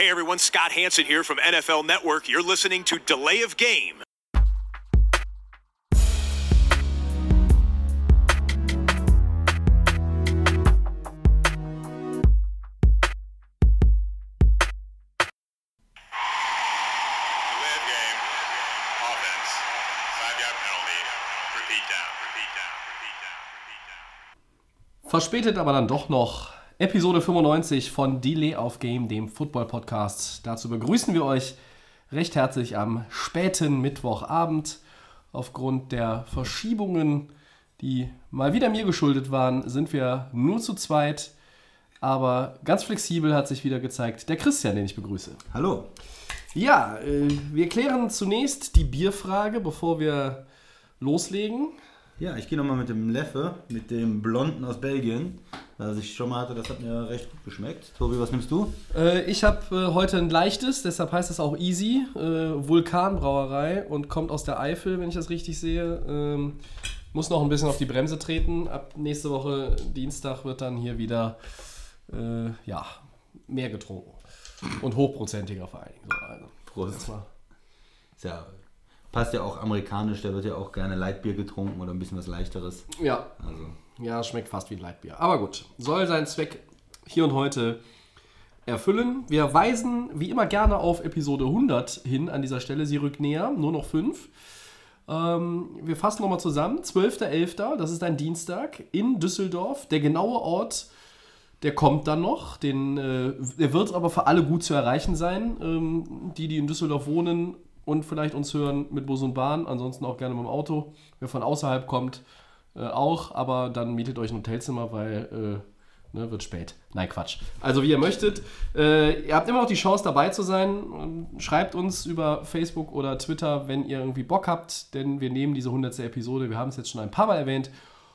Hey everyone, Scott Hanson here from NFL Network. You're listening to Delay of Game. Delay of game. Offense. Five yard penalty. Repeat down. Repeat down. Repeat down. Repeat down. Verspätet aber dann doch noch Episode 95 von Delay of Game, dem Football Podcast. Dazu begrüßen wir euch recht herzlich am späten Mittwochabend. Aufgrund der Verschiebungen, die mal wieder mir geschuldet waren, sind wir nur zu zweit. Aber ganz flexibel hat sich wieder gezeigt der Christian, den ich begrüße. Hallo. Ja, äh, wir klären zunächst die Bierfrage, bevor wir loslegen. Ja, ich gehe nochmal mit dem Leffe, mit dem Blonden aus Belgien. Was ich schon mal hatte, das hat mir recht gut geschmeckt. Tobi, was nimmst du? Äh, ich habe äh, heute ein leichtes, deshalb heißt es auch Easy. Äh, Vulkanbrauerei und kommt aus der Eifel, wenn ich das richtig sehe. Ähm, muss noch ein bisschen auf die Bremse treten. Ab nächste Woche Dienstag wird dann hier wieder äh, ja, mehr getrunken. Und hochprozentiger vor allen Dingen. So, also, Prost. ja, passt ja auch amerikanisch, da wird ja auch gerne Leitbier getrunken oder ein bisschen was leichteres. Ja, Also, Ja, schmeckt fast wie Leitbier. Aber gut, soll seinen Zweck hier und heute erfüllen. Wir weisen wie immer gerne auf Episode 100 hin an dieser Stelle. Sie rückt näher, nur noch fünf. Ähm, wir fassen nochmal zusammen. 12.11., das ist ein Dienstag in Düsseldorf. Der genaue Ort, der kommt dann noch. Den, äh, der wird aber für alle gut zu erreichen sein. Ähm, die, die in Düsseldorf wohnen und vielleicht uns hören mit Bus und Bahn. Ansonsten auch gerne mit dem Auto. Wer von außerhalb kommt, äh, auch. Aber dann mietet euch ein Hotelzimmer, weil äh, ne, wird spät. Nein, Quatsch. Also wie ihr möchtet. Äh, ihr habt immer noch die Chance dabei zu sein. Schreibt uns über Facebook oder Twitter, wenn ihr irgendwie Bock habt. Denn wir nehmen diese 100. Episode, wir haben es jetzt schon ein paar Mal erwähnt,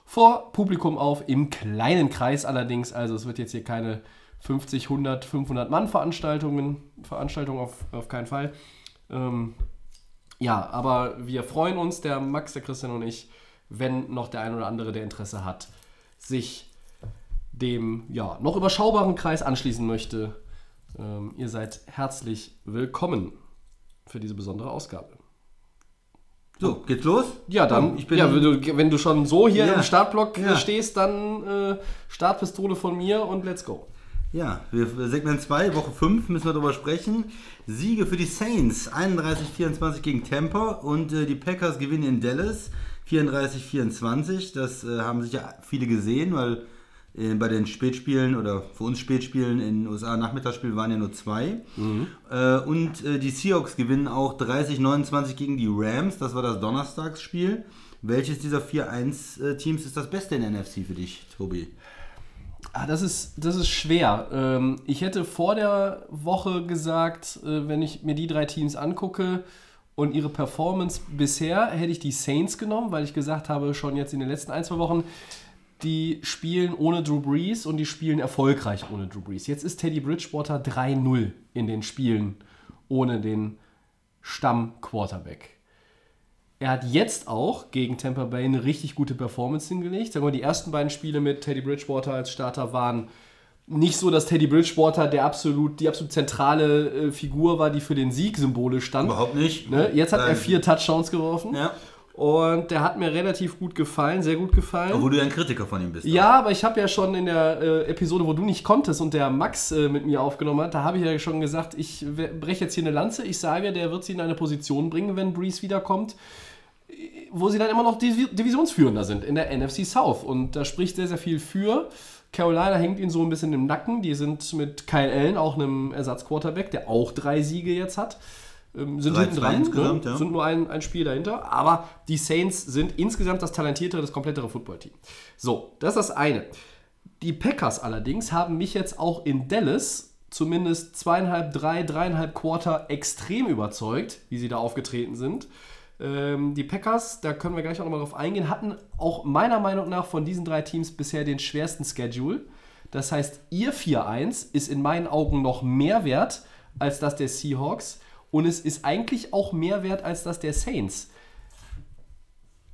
vor Publikum auf, im kleinen Kreis allerdings. Also es wird jetzt hier keine 50, 100, 500 Mann Veranstaltungen, Veranstaltungen auf, auf keinen Fall. Ähm, ja, aber wir freuen uns, der Max, der Christian und ich, wenn noch der ein oder andere, der Interesse hat, sich dem ja, noch überschaubaren Kreis anschließen möchte. Ähm, ihr seid herzlich willkommen für diese besondere Ausgabe. so, geht's los? Ja, dann, ich bin ja, wenn, du, wenn du schon so hier Ja. im Startblock Ja. stehst, dann äh, Startpistole von mir und let's go. Ja, wir Segment 2, Woche 5 müssen wir darüber sprechen. Siege für die Saints, 31-24 gegen Tampa und äh, die Packers gewinnen in Dallas, 34-24. Das äh, haben sicher viele gesehen, weil äh, bei den Spätspielen oder für uns Spätspielen in den USA Nachmittagsspielen waren ja nur zwei. Äh, und äh, die Seahawks gewinnen auch 30-29 gegen die Rams, das war das Donnerstagsspiel. Welches dieser 4-1-Teams ist das Beste in der NFC für dich, Tobi? Ah, das ist, das ist schwer. Ähm, ich hätte vor der Woche gesagt, äh, wenn ich mir die drei Teams angucke und ihre Performance bisher, hätte ich die Saints genommen, weil ich gesagt habe, schon jetzt in den letzten ein, zwei Wochen, die spielen ohne Drew Brees und die spielen erfolgreich ohne Drew Brees. Jetzt ist Teddy Bridgewater 3-0 in den Spielen ohne den Stamm-Quarterback. Er hat jetzt auch gegen Tampa Bay eine richtig gute Performance hingelegt. Sagen wir, die ersten beiden Spiele mit Teddy Bridgewater als Starter waren nicht so, dass Teddy Bridgewater der absolut, die absolut zentrale äh, Figur war, die für den Sieg symbolisch stand. Überhaupt nicht. Ne? Jetzt hat er Nein. vier Touchdowns geworfen. Ja. Und der hat mir relativ gut gefallen, sehr gut gefallen. Obwohl du ja ein Kritiker von ihm bist. Ja, aber ich habe ja schon in der äh, Episode, wo du nicht konntest und der Max äh, mit mir aufgenommen hat, da habe ich ja schon gesagt, ich breche jetzt hier eine Lanze. Ich sage, der wird sie in eine Position bringen, wenn Breeze wiederkommt, wo sie dann immer noch Divi- Divisionsführender sind in der NFC South. Und da spricht sehr, sehr viel für. Carolina hängt ihnen so ein bisschen im Nacken. Die sind mit Kyle Allen, auch einem Ersatzquarterback, der auch drei Siege jetzt hat. Ähm, sind 3-2 hinten dran, ne? ja. sind nur ein, ein Spiel dahinter. Aber die Saints sind insgesamt das talentiertere, das komplettere Footballteam. So, das ist das eine. Die Packers allerdings haben mich jetzt auch in Dallas zumindest zweieinhalb, drei, dreieinhalb Quarter extrem überzeugt, wie sie da aufgetreten sind. Ähm, die Packers, da können wir gleich auch nochmal drauf eingehen, hatten auch meiner Meinung nach von diesen drei Teams bisher den schwersten Schedule. Das heißt, ihr 4-1 ist in meinen Augen noch mehr wert als das der Seahawks und es ist eigentlich auch mehr wert als das der Saints.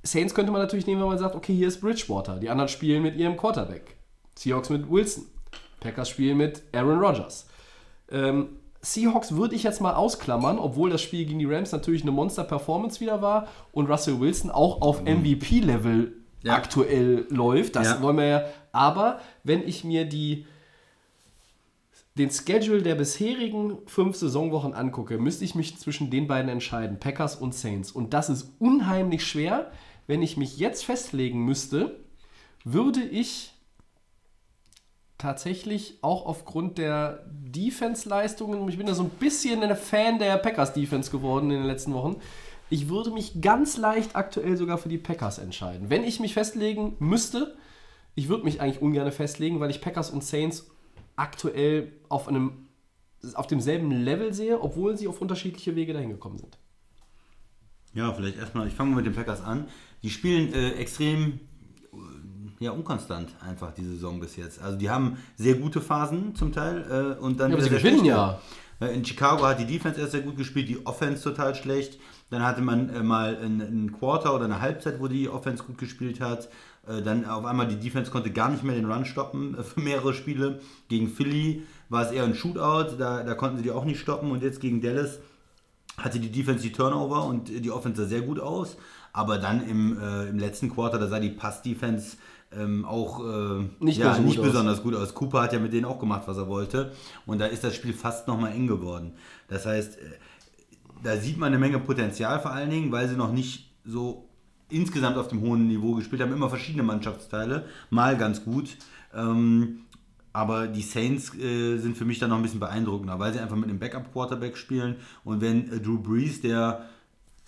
Saints könnte man natürlich nehmen, wenn man sagt, okay, hier ist Bridgewater. Die anderen spielen mit ihrem Quarterback. Seahawks mit Wilson. Packers spielen mit Aaron Rodgers. Ähm, Seahawks würde ich jetzt mal ausklammern, obwohl das Spiel gegen die Rams natürlich eine Monster-Performance wieder war und Russell Wilson auch auf MVP-Level Mhm. Ja. aktuell läuft. Das Ja. wollen wir ja. Aber wenn ich mir die den Schedule der bisherigen fünf Saisonwochen angucke, müsste ich mich zwischen den beiden entscheiden, Packers und Saints. Und das ist unheimlich schwer. Wenn ich mich jetzt festlegen müsste, würde ich tatsächlich auch aufgrund der Defense-Leistungen, ich bin da so ein bisschen ein Fan der Packers-Defense geworden in den letzten Wochen, ich würde mich ganz leicht aktuell sogar für die Packers entscheiden. Wenn ich mich festlegen müsste, ich würde mich eigentlich ungern festlegen, weil ich Packers und Saints aktuell auf einem auf demselben Level sehe, obwohl sie auf unterschiedliche Wege dahin gekommen sind. Ja, vielleicht erstmal, ich fange mal mit den Packers an. Die spielen äh, extrem ja, unkonstant einfach die Saison bis jetzt. Also die haben sehr gute Phasen zum Teil äh, und dann Ja, aber sie gewinnen ja. Äh, In Chicago hat die Defense erst sehr gut gespielt, die Offense total schlecht. Dann hatte man äh, mal ein, ein Quarter oder eine Halbzeit, wo die Offense gut gespielt hat. Äh, dann auf einmal die Defense konnte gar nicht mehr den Run stoppen äh, für mehrere Spiele. Gegen Philly war es eher ein Shootout, da, da konnten sie die auch nicht stoppen. Und jetzt gegen Dallas hatte die Defense die Turnover und die Offense sah sehr gut aus. Aber dann im, äh, im letzten Quarter, da sah die Pass-Defense ähm, auch äh, Nicht ja, so gut nicht aus. besonders gut aus. Cooper hat ja mit denen auch gemacht, was er wollte. Und da ist das Spiel fast nochmal eng geworden. Das heißt, äh, da sieht man eine Menge Potenzial vor allen Dingen, weil sie noch nicht so insgesamt auf dem hohen Niveau gespielt haben. Immer verschiedene Mannschaftsteile, mal ganz gut. Ähm, aber die Saints äh, sind für mich dann noch ein bisschen beeindruckender, weil sie einfach mit einem Backup-Quarterback spielen. Und wenn äh, Drew Brees, der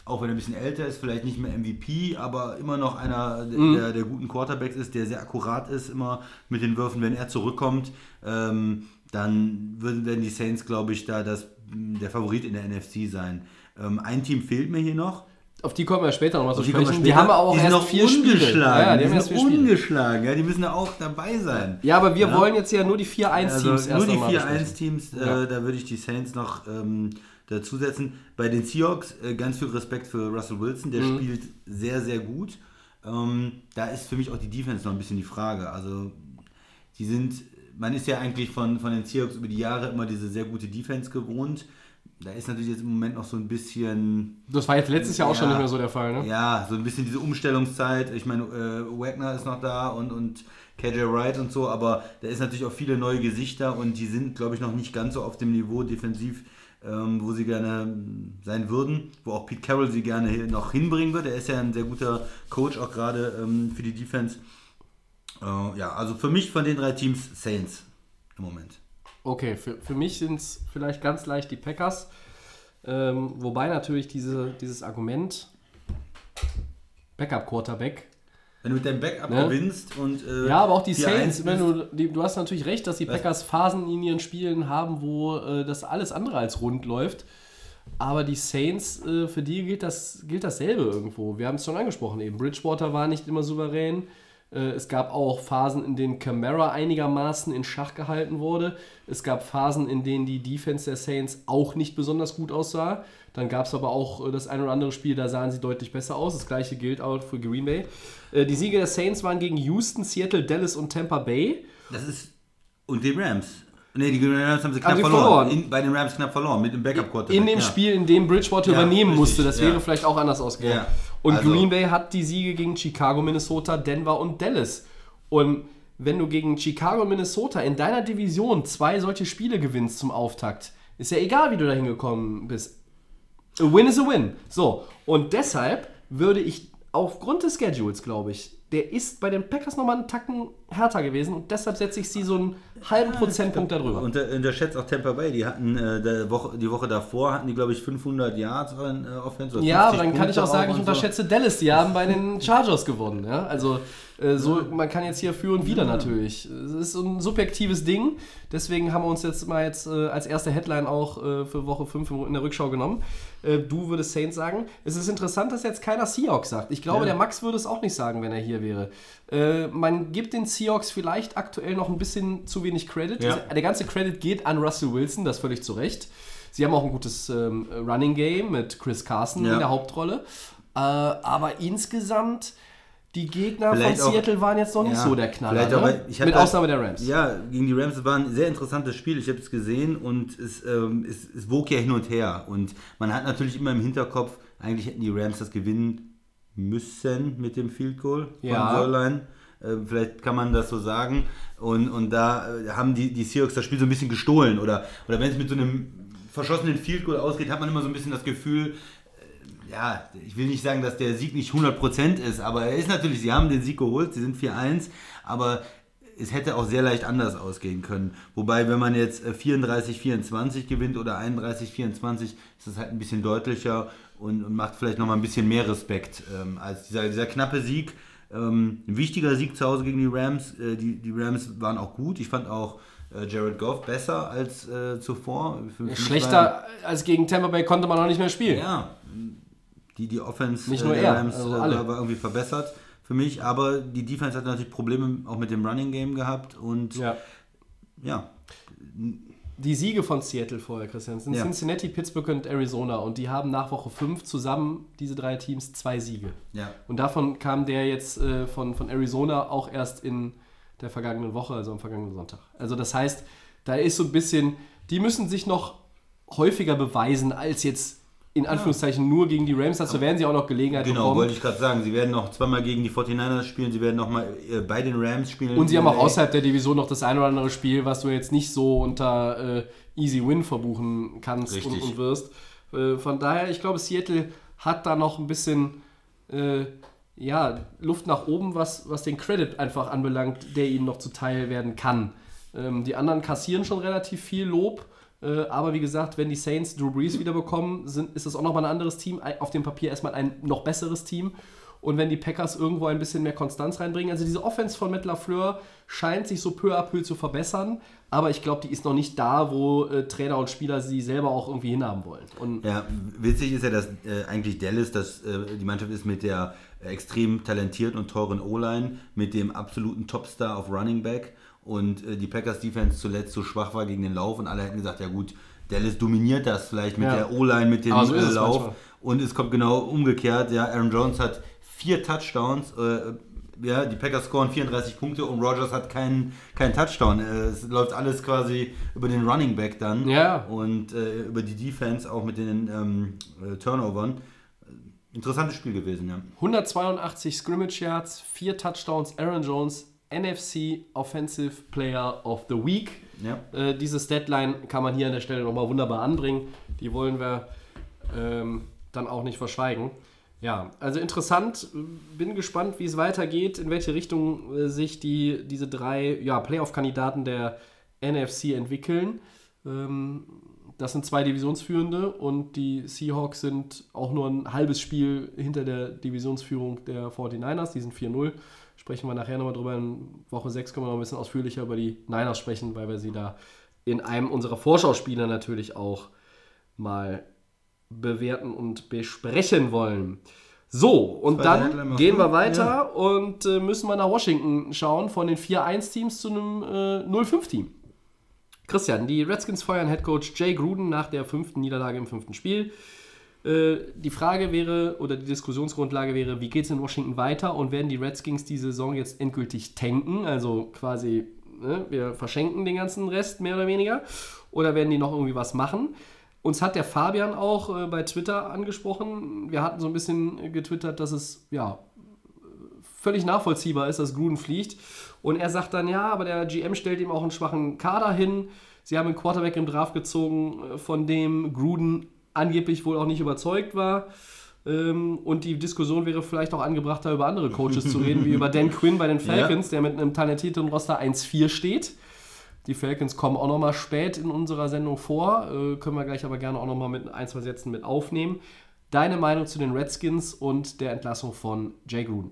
auch wenn er ein bisschen älter ist, vielleicht nicht mehr MVP, aber immer noch einer der, Mhm. der, der guten Quarterbacks ist, der sehr akkurat ist, immer mit den Würfen, wenn er zurückkommt, ähm, dann würden werden die Saints, glaube ich, da das, der Favorit in der NFC sein. Ähm, ein Team fehlt mir hier noch. Auf die kommen wir später nochmal zu Die sprechen. Die später. haben aber auch die erst noch vier Spiele. ungeschlagen. Ja, ja, die die haben erst vier ungeschlagen. Ja, die müssen da auch dabei sein. Ja, aber wir Ja. wollen jetzt ja nur die 4-1-Teams Also erst nur die einmal vier besprechen. 1-Teams, Ja. äh, da würde ich die Saints noch ähm, dazusetzen. Bei den Seahawks äh, ganz viel Respekt für Russell Wilson, der Mhm. spielt sehr, sehr gut. Ähm, da ist für mich auch die Defense noch ein bisschen die Frage. Also die sind, man ist ja eigentlich von, von den Seahawks über die Jahre immer diese sehr gute Defense gewohnt. Da ist natürlich jetzt im Moment noch so ein bisschen Das war jetzt letztes Jahr auch schon Ja. nicht mehr so der Fall, ne? ja, so ein bisschen diese Umstellungszeit. Ich meine, äh, Wagner ist noch da und, und KJ Wright und so, aber da ist natürlich auch viele neue Gesichter und die sind, glaube ich, noch nicht ganz so auf dem Niveau defensiv, ähm, wo sie gerne ähm, sein würden, wo auch Pete Carroll sie gerne noch hinbringen wird. Er ist ja ein sehr guter Coach, auch gerade ähm, für die Defense. Äh, ja, also für mich von den drei Teams Saints im Moment. Okay, für, für mich sind es vielleicht ganz leicht die Packers. Ähm, wobei natürlich diese, dieses Argument Backup-Quarterback. Wenn du mit deinem Backup Ne? gewinnst und. Äh, Ja, aber auch die 4-1 Saints, wenn du, die, du hast natürlich recht, dass die Packers Phasen in ihren Spielen haben, wo äh, das alles andere als rund läuft. Aber die Saints, äh, für die gilt, das, gilt dasselbe irgendwo. Wir haben es schon angesprochen eben. Bridgewater war nicht immer souverän. Äh, es gab auch Phasen, in denen Camara einigermaßen in Schach gehalten wurde. Es gab Phasen, in denen die Defense der Saints auch nicht besonders gut aussah. Dann gab es aber auch äh, das ein oder andere Spiel, da sahen sie deutlich besser aus. Das gleiche gilt auch für Green Bay. Äh, die Siege der Saints waren gegen Houston, Seattle, Dallas und Tampa Bay. Das ist. Und die Rams. Ne, die Rams haben sie knapp Haben sie verloren. verloren. In, bei den Rams knapp verloren, mit dem Backup-Quarterback. In dem ja. Spiel, in dem Bridgewater Ja, übernehmen richtig, musste. Das ja. wäre vielleicht auch anders ausgegangen. Und Also- Green Bay hat die Siege gegen Chicago, Minnesota, Denver und Dallas. Und wenn du gegen Chicago und Minnesota in deiner Division zwei solche Spiele gewinnst zum Auftakt, ist ja egal, wie du da hingekommen bist. A win is a win. So, und deshalb würde ich aufgrund des Schedules, glaube ich, der ist bei den Packers nochmal einen Tacken härter gewesen und deshalb setze ich sie so einen halben Prozentpunkt darüber. Und äh, unterschätzt auch Tampa Bay. Die hatten äh, der Woche, die Woche davor hatten die, glaube ich, 500 Yards an äh, Offense. Ja, aber 50 dann kann ich auch Punkte sagen, ich und so. unterschätze Dallas. Die haben bei den Chargers gewonnen. Ja? Also äh, so, man kann jetzt hier für und wieder natürlich. Es ist so ein subjektives Ding. Deswegen haben wir uns jetzt mal jetzt äh, als erste Headline auch äh, für Woche 5 in der Rückschau genommen. Äh, du würdest Saints sagen. Es ist interessant, dass jetzt keiner Seahawks sagt. Ich glaube, Ja. der Max würde es auch nicht sagen, wenn er hier wäre. Äh, man gibt den Seahawks vielleicht aktuell noch ein bisschen zu wenig Credit. Ja. Der ganze Credit geht an Russell Wilson, das völlig zu Recht. Sie haben auch ein gutes ähm, Running Game mit Chris Carson Ja. in der Hauptrolle. Äh, aber insgesamt die Gegner Vielleicht von auch- Seattle waren jetzt noch nicht Ja, so der Knaller. Ne? hab Mit Ausnahme der Rams. Ja, gegen die Rams war ein sehr interessantes Spiel. Ich habe es gesehen und es, ähm, es, es wog ja hin und her. Und man hat natürlich immer im Hinterkopf, eigentlich hätten die Rams das gewinnen müssen mit dem Field Goal von Ja. Sörlein. Äh, Vielleicht kann man das so sagen. Und, und da äh, haben die, die Seahawks das Spiel so ein bisschen gestohlen. Oder, oder wenn es mit so einem verschossenen Field Goal ausgeht, hat man immer so ein bisschen das Gefühl, ja, ich will nicht sagen, dass der Sieg nicht 100% ist, aber er ist natürlich, sie haben den Sieg geholt, sie sind 4-1, aber es hätte auch sehr leicht anders ausgehen können. Wobei, wenn man jetzt äh, 34-24 gewinnt oder 31-24, ist das halt ein bisschen deutlicher und, und macht vielleicht nochmal ein bisschen mehr Respekt ähm, als dieser, dieser knappe Sieg. Ähm, ein wichtiger Sieg zu Hause gegen die Rams. Äh, die, die Rams waren auch gut. Ich fand auch äh, Jared Goff besser als äh, zuvor. Für- Schlechter als gegen Tampa Bay konnte man auch nicht mehr spielen. ja, die, die Offense Nicht äh, nur der er, Rams also äh, alle. war, war irgendwie verbessert für mich, aber die Defense hat natürlich Probleme auch mit dem Running Game gehabt und ja, Ja. Die Siege von Seattle vorher, Christian, sind Ja. Cincinnati, Pittsburgh und Arizona. Und die haben nach Woche 5 zusammen, diese drei Teams, zwei Siege. ja, Und davon kam der jetzt äh, von, von Arizona auch erst in der vergangenen Woche, also am vergangenen Sonntag. Also das heißt, da ist so ein bisschen, die müssen sich noch häufiger beweisen als jetzt in Anführungszeichen nur gegen die Rams. Dazu werden sie auch noch Gelegenheit genau, bekommen. wollte ich gerade sagen. Sie werden noch zweimal gegen die 49ers spielen, sie werden noch mal äh, bei den Rams spielen. Und sie haben auch Äh, außerhalb der Division noch das ein oder andere Spiel, was du jetzt nicht so unter äh, Easy Win verbuchen kannst und, und wirst. Äh, von daher, ich glaube, Seattle hat da noch ein bisschen äh, ja, Luft nach oben, was, was den Credit einfach anbelangt, der ihnen noch zuteil werden kann. Ähm, die anderen kassieren schon relativ viel Lob. Äh, aber wie gesagt, wenn die Saints Drew Brees wieder bekommen, sind, ist das auch nochmal ein anderes Team. Auf dem Papier erstmal ein noch besseres Team. Und wenn die Packers irgendwo ein bisschen mehr Konstanz reinbringen, also diese Offense von Matt LaFleur scheint sich so peu à peu zu verbessern, aber ich glaube, die ist noch nicht da, wo äh, Trainer und Spieler sie selber auch irgendwie hinhaben wollen. Und Ja, witzig ist ja, dass äh, eigentlich Dallas, dass äh, die Mannschaft ist mit der äh, extrem talentierten und teuren O-Line, mit dem absoluten Topstar auf Running Back und äh, die Packers Defense zuletzt so schwach war gegen den Lauf und alle hätten gesagt, ja gut, Dallas dominiert das vielleicht mit Ja. der O-Line, mit dem so äh, Lauf manchmal. und es kommt genau umgekehrt, ja, Aaron Jones hat vier Touchdowns, äh, ja, die Packers scoren 34 Punkte und Rogers hat keinen keinen Touchdown. Äh, es läuft alles quasi über den Running Back dann Ja. und äh, über die Defense auch mit den ähm, äh, Turnovern. Interessantes Spiel gewesen, ja. 182 Scrimmage Yards, 4 Touchdowns, Aaron Jones, NFC Offensive Player of the Week. Ja. Äh, dieses Deadline kann man hier an der Stelle nochmal wunderbar anbringen. Die wollen wir ähm, dann auch nicht verschweigen. Ja, also interessant. Bin gespannt, wie es weitergeht, in welche Richtung äh, sich die, diese drei ja, Playoff-Kandidaten der NFC entwickeln. Ähm, das sind zwei Divisionsführende und die Seahawks sind auch nur ein halbes Spiel hinter der Divisionsführung der 49ers. Die sind 4-0. Sprechen wir nachher nochmal drüber. In Woche 6 können wir noch ein bisschen ausführlicher über die Niners sprechen, weil wir sie da in einem unserer Vorschauspieler natürlich auch mal bewerten und besprechen wollen. So, und dann gehen wir weiter und äh, müssen wir nach Washington schauen, von den 4-1-Teams zu einem äh, 0-5-Team. Christian, die Redskins feuern Headcoach Jay Gruden nach der fünften Niederlage im fünften Spiel. Äh, die Frage wäre, oder die Diskussionsgrundlage wäre, wie geht es in Washington weiter und werden die Redskins die Saison jetzt endgültig tanken, also quasi, ne, wir verschenken den ganzen Rest mehr oder weniger, oder werden die noch irgendwie was machen? Uns hat der Fabian auch äh, bei Twitter angesprochen. Wir hatten so ein bisschen getwittert, dass es ja völlig nachvollziehbar ist, dass Gruden fliegt. Und er sagt dann, ja, aber der GM stellt ihm auch einen schwachen Kader hin. Sie haben einen Quarterback im Draft gezogen, äh, von dem Gruden angeblich wohl auch nicht überzeugt war. Ähm, Und die Diskussion wäre vielleicht auch angebracht, da über andere Coaches zu reden, wie über Dan Quinn bei den Falcons, der mit einem talentierten Roster 1-4 steht. Die Falcons kommen auch nochmal spät in unserer Sendung vor, äh, können wir gleich aber gerne auch nochmal mit ein, zwei Sätzen mit aufnehmen. Deine Meinung zu den Redskins und der Entlassung von Jay Gruden?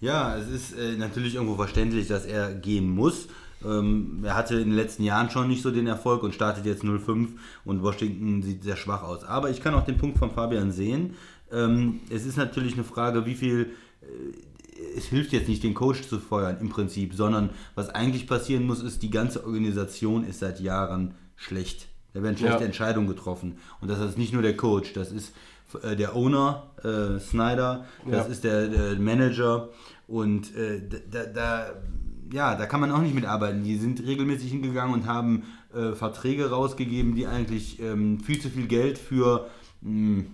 Ja, es ist äh, natürlich irgendwo verständlich, dass er gehen muss. Ähm, er hatte in den letzten Jahren schon nicht so den Erfolg und startet jetzt 0-5 und Washington sieht sehr schwach aus. Aber ich kann auch den Punkt von Fabian sehen. Ähm, es ist natürlich eine Frage, wie viel. Äh, es hilft jetzt nicht, den Coach zu feuern im Prinzip, sondern was eigentlich passieren muss, ist, die ganze Organisation ist seit Jahren schlecht. Da werden schlechte Ja. Entscheidungen getroffen. Und das ist nicht nur der Coach, das ist äh, der Owner, äh, Snyder, das Ja. ist der, der Manager und äh, da, da, ja, da kann man auch nicht mitarbeiten. Die sind regelmäßig hingegangen und haben äh, Verträge rausgegeben, die eigentlich ähm, viel zu viel Geld für mh,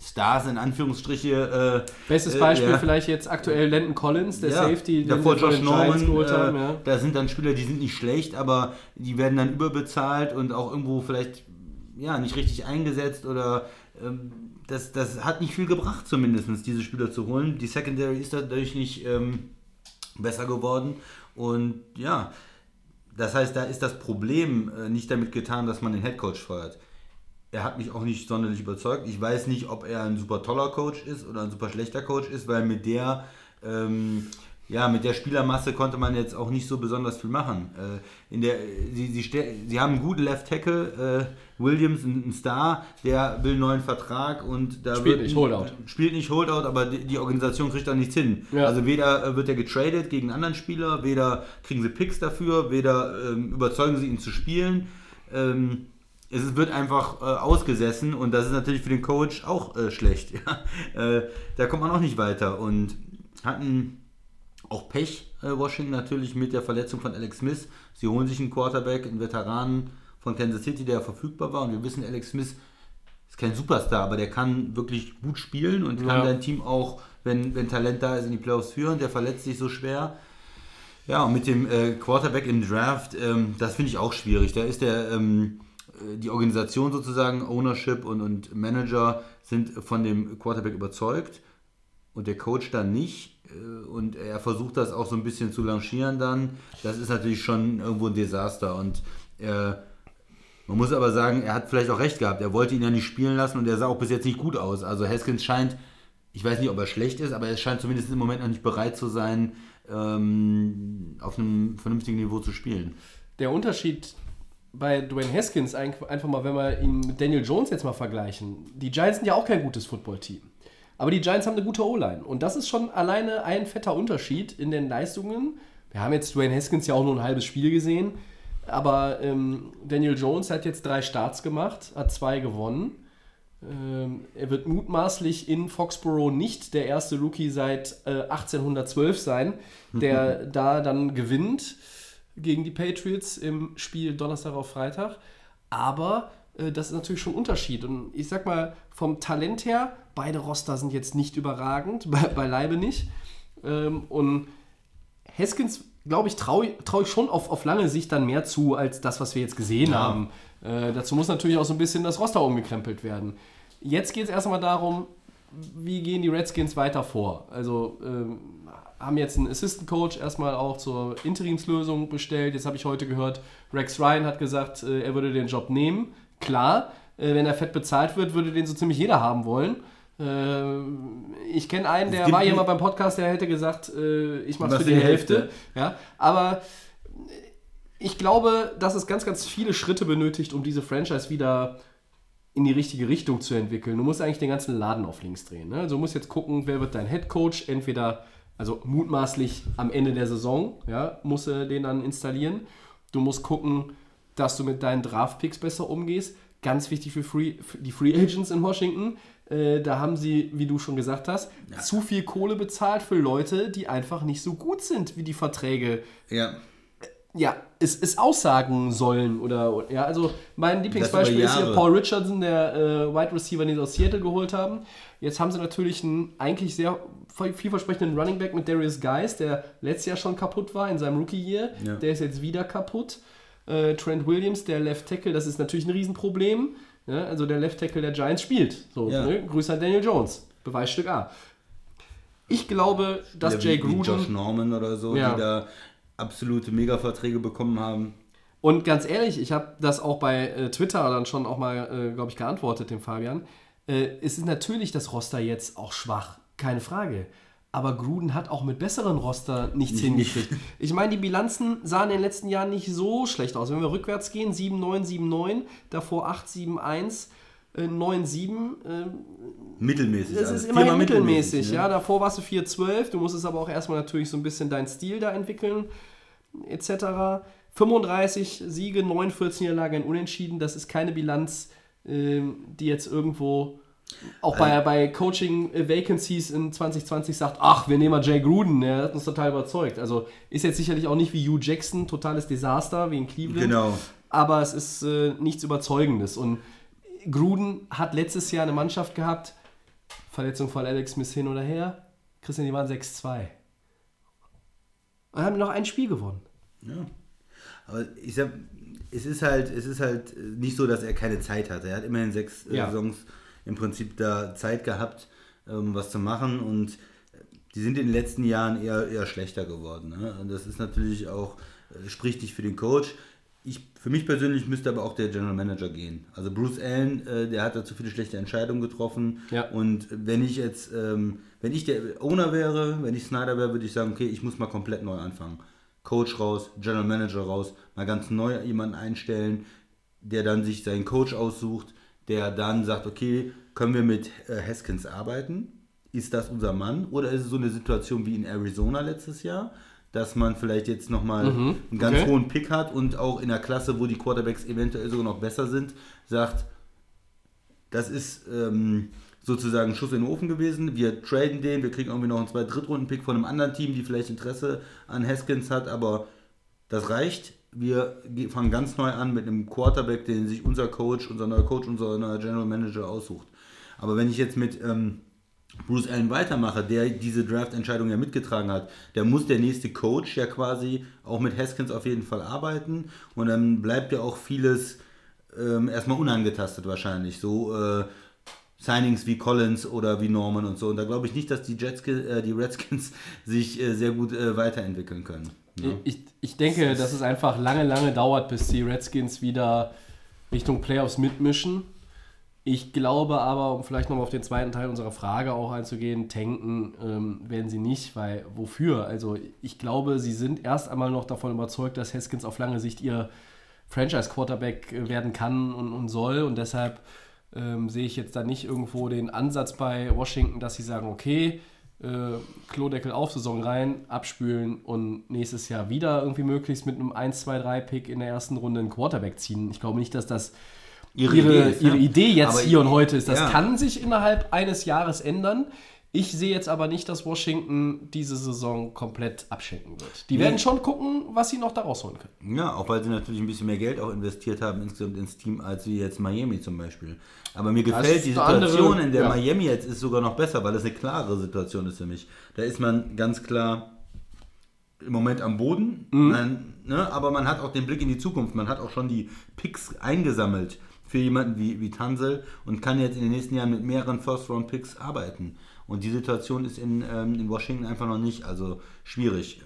Stars in Anführungsstriche. Äh, Bestes äh, Beispiel ja. vielleicht jetzt aktuell Landon Collins, der Ja, Safety, den davor sie von Josh Norman, geholt äh, haben. Ja. da sind dann Spieler, die sind nicht schlecht, aber die werden dann überbezahlt und auch irgendwo vielleicht ja, nicht richtig eingesetzt oder ähm, das, das hat nicht viel gebracht zumindest, diese Spieler zu holen. Die Secondary ist dadurch nicht ähm, besser geworden und ja, das heißt, da ist das Problem äh, nicht damit getan, dass man den Headcoach feuert. Er hat mich auch nicht sonderlich überzeugt. Ich weiß nicht, ob er ein super toller Coach ist oder ein super schlechter Coach ist, weil mit der, ähm, ja, mit der Spielermasse konnte man jetzt auch nicht so besonders viel machen. Äh, in der, sie, sie, sie haben einen guten Left Tackle, äh, Williams, ein Star, der will einen neuen Vertrag und da Spielt wird nicht Holdout. Spielt nicht Holdout, aber die, die Organisation kriegt da nichts hin. Ja. Also weder äh, wird er getradet gegen einen anderen Spieler, weder kriegen sie Picks dafür, weder ähm, überzeugen sie ihn zu spielen. Ähm, es wird einfach äh, ausgesessen und das ist natürlich für den Coach auch äh, schlecht. Ja? Äh, da kommt man auch nicht weiter und hatten auch Pech, äh, Washington natürlich mit der Verletzung von Alex Smith. Sie holen sich einen Quarterback, einen Veteranen von Kansas City, der verfügbar war und wir wissen, Alex Smith ist kein Superstar, aber der kann wirklich gut spielen und kann Ja. dein Team auch, wenn, wenn Talent da ist, in die Playoffs führen. Der verletzt sich so schwer. Ja, und mit dem äh, Quarterback im Draft, ähm, das finde ich auch schwierig. Da ist der, ähm, äh, die Organisation sozusagen, Ownership und, und Manager sind von dem Quarterback überzeugt und der Coach dann nicht. Äh, Und er versucht das auch so ein bisschen zu lancieren dann. Das ist natürlich schon irgendwo ein Desaster. Und äh, man muss aber sagen, er hat vielleicht auch recht gehabt. Er wollte ihn ja nicht spielen lassen und er sah auch bis jetzt nicht gut aus. Also Haskins scheint, ich weiß nicht, ob er schlecht ist, aber er scheint zumindest im Moment noch nicht bereit zu sein, ähm, auf einem vernünftigen Niveau zu spielen. Der Unterschied bei Dwayne Haskins, ein- einfach mal, wenn wir ihn mit Daniel Jones jetzt mal vergleichen. Die Giants sind ja auch kein gutes Footballteam. Aber die Giants haben eine gute O-Line. Und das ist schon alleine ein fetter Unterschied in den Leistungen. Wir haben jetzt Dwayne Haskins ja auch nur ein halbes Spiel gesehen. Aber ähm, Daniel Jones hat jetzt drei Starts gemacht, hat zwei gewonnen. Ähm, er wird mutmaßlich in Foxborough nicht der erste Rookie seit äh, 1812 sein, der da dann gewinnt gegen die Patriots im Spiel Donnerstag auf Freitag. Aber äh, das ist natürlich schon ein Unterschied. Und ich sag mal, vom Talent her, beide Roster sind jetzt nicht überragend, bei, beileibe nicht. Ähm, und Haskins, glaube ich, traue trau ich schon auf, auf lange Sicht dann mehr zu, als das, was wir jetzt gesehen haben. Äh, dazu muss natürlich auch so ein bisschen das Roster umgekrempelt werden. Jetzt geht es erstmal darum, wie gehen die Redskins weiter vor? Also ähm, haben jetzt einen Assistant Coach erstmal auch zur Interimslösung bestellt. Jetzt habe ich heute gehört, Rex Ryan hat gesagt, äh, er würde den Job nehmen. Klar, äh, wenn er fett bezahlt wird, würde den so ziemlich jeder haben wollen. Äh, ich kenne einen, der war hier mal beim Podcast, der hätte gesagt, äh, ich mache es für die die Hälfte. Hälfte? Ja, aber ich glaube, dass es ganz, ganz viele Schritte benötigt, um diese Franchise wieder in die richtige Richtung zu entwickeln. Du musst eigentlich den ganzen Laden auf links drehen. Ne? Also du musst jetzt gucken, wer wird dein Head Coach, entweder, also mutmaßlich am Ende der Saison, ja, musst du den dann installieren. Du musst gucken, dass du mit deinen Draft-Picks besser umgehst. Ganz wichtig für, Free, für die Free Agents in Washington. Äh, da haben sie, wie du schon gesagt hast, zu viel Kohle bezahlt für Leute, die einfach nicht so gut sind, wie die Verträge Ja. ja, es, es aussagen sollen oder ja, also mein Lieblingsbeispiel ist hier. Paul Richardson, der äh, Wide Receiver, den sie aus Seattle geholt haben. Jetzt haben sie natürlich einen eigentlich sehr vielversprechenden Running Back mit Darius Geis, der letztes Jahr schon kaputt war in seinem Rookie Year. Ja. Der ist jetzt wieder kaputt. Äh, Trent Williams, der Left Tackle, das ist natürlich ein Riesenproblem. Ja, also der Left Tackle der Giants spielt. So, Ja. ne? Grüße an Daniel Jones. Beweisstück A. Ich glaube, dass Oder Jay wie, wie Josh Gruden Norman oder so, Ja. die da absolute Mega-Verträge bekommen haben. Und ganz ehrlich, ich habe das auch bei äh, Twitter dann schon auch mal, äh, glaube ich, geantwortet, dem Fabian. Äh, es ist natürlich das Roster jetzt auch schwach, keine Frage. Aber Gruden hat auch mit besseren Roster nichts hingekriegt. Ich meine, die Bilanzen sahen in den letzten Jahren nicht so schlecht aus. Wenn wir rückwärts gehen, 7-9, 7-9, davor 8-7-1, äh, 9-7, äh, Mittelmäßig. das ist immerhin Viermal mittelmäßig, ne? ja. Davor warst du 4-12, du musstest aber auch erstmal natürlich so ein bisschen deinen Stil da entwickeln, etc. 35 Siege, 49 Niederlagen, ein Unentschieden. Das ist keine Bilanz, ähm, die jetzt irgendwo auch bei, bei Coaching Vacancies in 2020 sagt, ach, wir nehmen mal Jay Gruden, der hat uns total überzeugt. Also ist jetzt sicherlich auch nicht wie Hugh Jackson, totales Desaster wie in Cleveland. Genau. Aber es ist äh, nichts Überzeugendes. Und Gruden hat letztes Jahr eine Mannschaft gehabt, Verletzung von Alex Smith hin oder her. Christian, die waren 6-2. Und haben noch ein Spiel gewonnen. Ja. Aber ich sag, es ist halt, es ist halt nicht so, dass er keine Zeit hatte. Er hat immerhin sechs äh, Ja. Saisons im Prinzip da Zeit gehabt, ähm, was zu machen und die sind in den letzten Jahren eher, eher schlechter geworden. Ne? Und das ist natürlich auch, äh, spricht nicht für den Coach. Ich, für mich persönlich müsste aber auch der General Manager gehen. Also Bruce Allen, äh, der hat da zu viele schlechte Entscheidungen getroffen. Ja. Und wenn ich jetzt, ähm, wenn ich der Owner wäre, wenn ich Snyder wäre, würde ich sagen, okay, ich muss mal komplett neu anfangen. Coach raus, General Manager raus, mal ganz neu jemanden einstellen, der dann sich seinen Coach aussucht, der dann sagt, okay, können wir mit äh, Haskins arbeiten? Ist das unser Mann? Oder ist es so eine Situation wie in Arizona letztes Jahr, dass man vielleicht jetzt nochmal einen ganz okay. hohen Pick hat und auch in der Klasse, wo die Quarterbacks eventuell sogar noch besser sind, sagt, das ist ähm, sozusagen ein Schuss in den Ofen gewesen. Wir traden den, wir kriegen irgendwie noch einen zwei Drittrunden-Pick von einem anderen Team, die vielleicht Interesse an Haskins hat, aber das reicht. Wir ge- fangen ganz neu an mit einem Quarterback, den sich unser Coach, unser neuer Coach, unser neuer General Manager aussucht. Aber wenn ich jetzt mit ähm, Bruce Allen weitermache, der diese Draft-Entscheidung ja mitgetragen hat, der muss der nächste Coach ja quasi auch mit Haskins auf jeden Fall arbeiten und dann bleibt ja auch vieles ähm, erstmal unangetastet wahrscheinlich. So äh, Signings wie Collins oder wie Norman und so. Und da glaube ich nicht, dass die, Jetski, äh, die Redskins sich äh, sehr gut äh, weiterentwickeln können. Ja. Ich, ich denke, dass es einfach lange, lange dauert, bis die Redskins wieder Richtung Playoffs mitmischen. Ich glaube aber, um vielleicht nochmal auf den zweiten Teil unserer Frage auch einzugehen, tanken ähm, werden sie nicht, weil wofür? Also ich glaube, sie sind erst einmal noch davon überzeugt, dass Haskins auf lange Sicht ihr Franchise-Quarterback äh, werden kann und, und soll und deshalb ähm, sehe ich jetzt da nicht irgendwo den Ansatz bei Washington, dass sie sagen, okay, äh, Klodeckel auf, Saison rein, abspülen und nächstes Jahr wieder irgendwie möglichst mit einem 1, 2, 3 Pick in der ersten Runde einen Quarterback ziehen. Ich glaube nicht, dass das ihre, ihre, ist, ne? Idee jetzt Aber hier und heute ist. Das ja. kann sich innerhalb eines Jahres ändern. Ich sehe jetzt aber nicht, dass Washington diese Saison komplett abschenken wird. Die Nee. werden schon gucken, was sie noch da rausholen können. Ja, auch weil sie natürlich ein bisschen mehr Geld auch investiert haben insgesamt ins Team, als wie jetzt Miami zum Beispiel. Aber mir Das gefällt die eine andere- Situation, in der ja. Miami jetzt ist, sogar noch besser, weil es eine klare Situation ist für mich. Da ist man ganz klar im Moment am Boden, Mhm. man, ne, aber man hat auch den Blick in die Zukunft. Man hat auch schon die Picks eingesammelt für jemanden wie, wie Tansel und kann jetzt in den nächsten Jahren mit mehreren First-Round-Picks arbeiten. Und die Situation ist in, ähm, in Washington einfach noch nicht, also schwierig.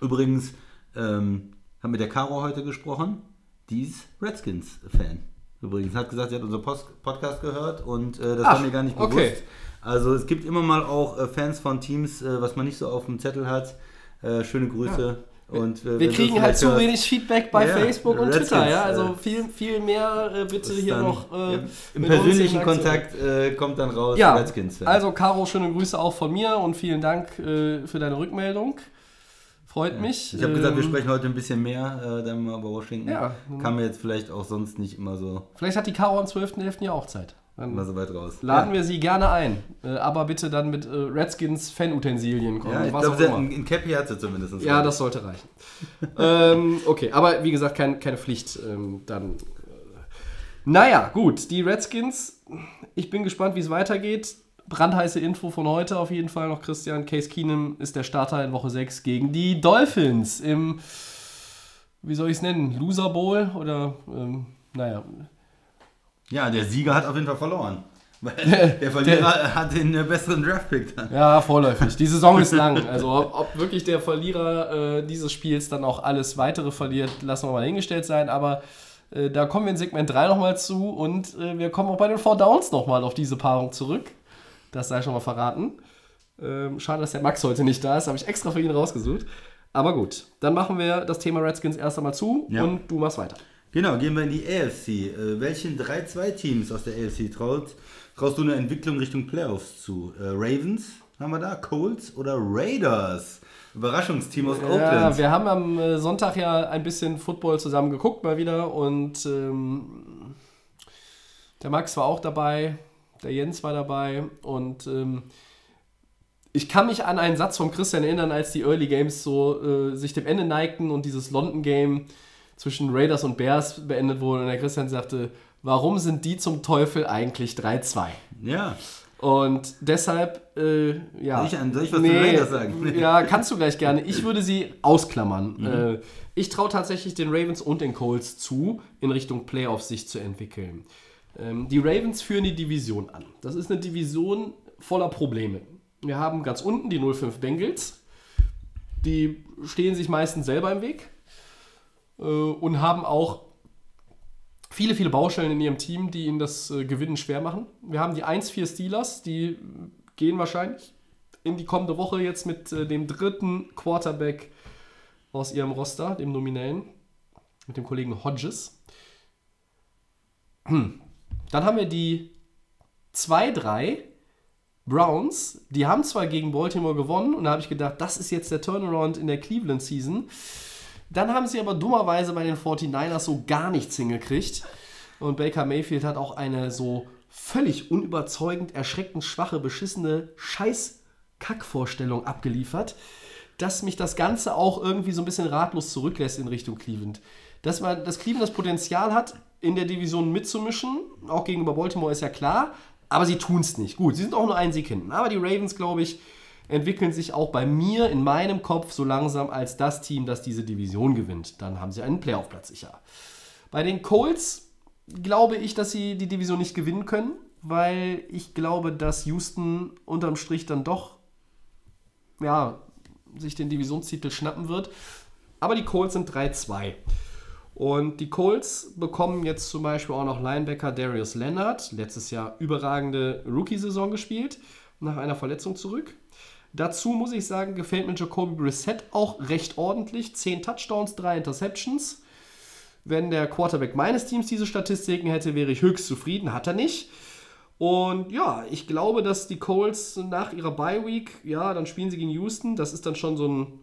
Übrigens ähm, haben mit der Caro heute gesprochen, die ist Redskins-Fan. Übrigens hat gesagt, sie hat unseren Post Podcast gehört und äh, das Ach, war mir gar nicht bewusst. okay. Also es gibt immer mal auch äh, Fans von Teams, äh, was man nicht so auf dem Zettel hat. Äh, schöne Grüße. Und, äh, Wir kriegen halt zu hörst, wenig Feedback bei Ja, Facebook und Redskins, Twitter. Ja? Also äh, viel, viel mehr äh, bitte hier dann noch äh, im, im persönlichen. Kontakt äh, kommt dann raus Ja, Redskins-Fan. also Caro, schöne Grüße auch von mir und vielen Dank äh, für deine Rückmeldung. Freut mich. ich habe gesagt, wir Ähm, sprechen heute ein bisschen mehr dann mal über Washington. Ja. Kam mir jetzt vielleicht auch sonst nicht immer so, Vielleicht hat die Caro am 12.11. ja auch Zeit. Dann immer so weit raus. laden ja. wir sie gerne ein. Äh, aber bitte dann mit äh, Redskins Fan-Utensilien kommen. Ja, ich glaube, ein, ein Cappy hat sie zumindest. Ja, das sollte reichen. ähm, okay, aber wie gesagt, kein, keine Pflicht. Ähm, dann. Äh, naja, gut, die Redskins. Ich bin gespannt, wie es weitergeht. Brandheiße Info von heute auf jeden Fall noch, Christian. Case Keenum ist der Starter in Woche 6 gegen die Dolphins im, wie soll ich es nennen, Loser Bowl oder, ähm, naja, Ja, der Sieger hat auf jeden Fall verloren. Weil der Verlierer hat den äh, besseren Draftpick dann. Ja, vorläufig. Die Saison ist lang. Also ob, ob wirklich der Verlierer äh, dieses Spiels dann auch alles weitere verliert, lassen wir mal hingestellt sein. Aber äh, da kommen wir in Segment 3 nochmal zu und äh, wir kommen auch bei den Four Downs nochmal auf diese Paarung zurück. Das sei schon mal verraten. Ähm, schade, dass der Max heute nicht da ist. Habe ich extra für ihn rausgesucht. Aber gut, dann machen wir das Thema Redskins erst einmal zu Ja. und du machst weiter. Genau, gehen wir in die AFC. Äh, welchen 3-2-Teams aus der AFC traut, traust du eine Entwicklung Richtung Playoffs zu? Äh, Ravens, haben wir da? Colts oder Raiders? Überraschungsteam aus Ja, Oakland. wir haben am äh, Sonntag ja ein bisschen Football zusammen geguckt mal wieder und ähm, der Max war auch dabei, der Jens war dabei und ähm, ich kann mich an einen Satz von Christian erinnern, als die Early Games so äh, sich dem Ende neigten und dieses London Game zwischen Raiders und Bears beendet wurde und der Christian sagte, warum sind die zum Teufel eigentlich 3-2? Ja. Und deshalb, äh, ja. Soll ich- soll ich was zu den Raiders sagen? Ja, kannst du gleich gerne. Ich würde sie ausklammern. Äh, ich traue tatsächlich den Ravens und den Colts zu, in Richtung Playoffs sich zu entwickeln. Ähm, die Ravens führen die Division an. Das ist eine Division voller Probleme. Wir haben ganz unten die 05 Bengals. Die stehen sich meistens selber im Weg und haben auch viele, viele Baustellen in ihrem Team, die ihnen das äh, Gewinnen schwer machen. Wir haben die 1-4 Steelers, die gehen wahrscheinlich in die kommende Woche jetzt mit äh, dem dritten Quarterback aus ihrem Roster, dem Nominellen, mit dem Kollegen Hodges. Hm. Dann haben wir die 2-3 Browns. Die haben zwar gegen Baltimore gewonnen und da habe ich gedacht, das ist jetzt der Turnaround in der Cleveland Season. Dann haben sie aber dummerweise bei den 49ers so gar nichts hingekriegt. Und Baker Mayfield hat auch eine so völlig unüberzeugend, erschreckend schwache, beschissene Scheiß-Kack-Vorstellung abgeliefert, dass mich das Ganze auch irgendwie so ein bisschen ratlos zurücklässt in Richtung Cleveland. Dass, man, dass Cleveland das Potenzial hat, in der Division mitzumischen, auch gegenüber Baltimore ist ja klar, aber sie tun es nicht. Gut, sie sind auch nur einen Sieg hinten. Aber die Ravens, glaube ich, entwickeln sich auch bei mir in meinem Kopf so langsam als das Team, das diese Division gewinnt. Dann haben sie einen Playoff-Platz sicher. Bei den Colts glaube ich, dass sie die Division nicht gewinnen können, weil ich glaube, dass Houston unterm Strich dann doch ja, sich den Divisionstitel schnappen wird. Aber die Colts sind 3-2. Und die Colts bekommen jetzt zum Beispiel auch noch Linebacker Darius Leonard, letztes Jahr überragende Rookie-Saison gespielt, nach einer Verletzung zurück. Dazu muss ich sagen, gefällt mir Jacoby Brissett auch recht ordentlich. 10 Touchdowns, 3 Interceptions. Wenn der Quarterback meines Teams diese Statistiken hätte, wäre ich höchst zufrieden. Hat er nicht. Und ja, ich glaube, dass die Colts nach ihrer Bye Week, ja, dann spielen sie gegen Houston. Das ist dann schon so ein,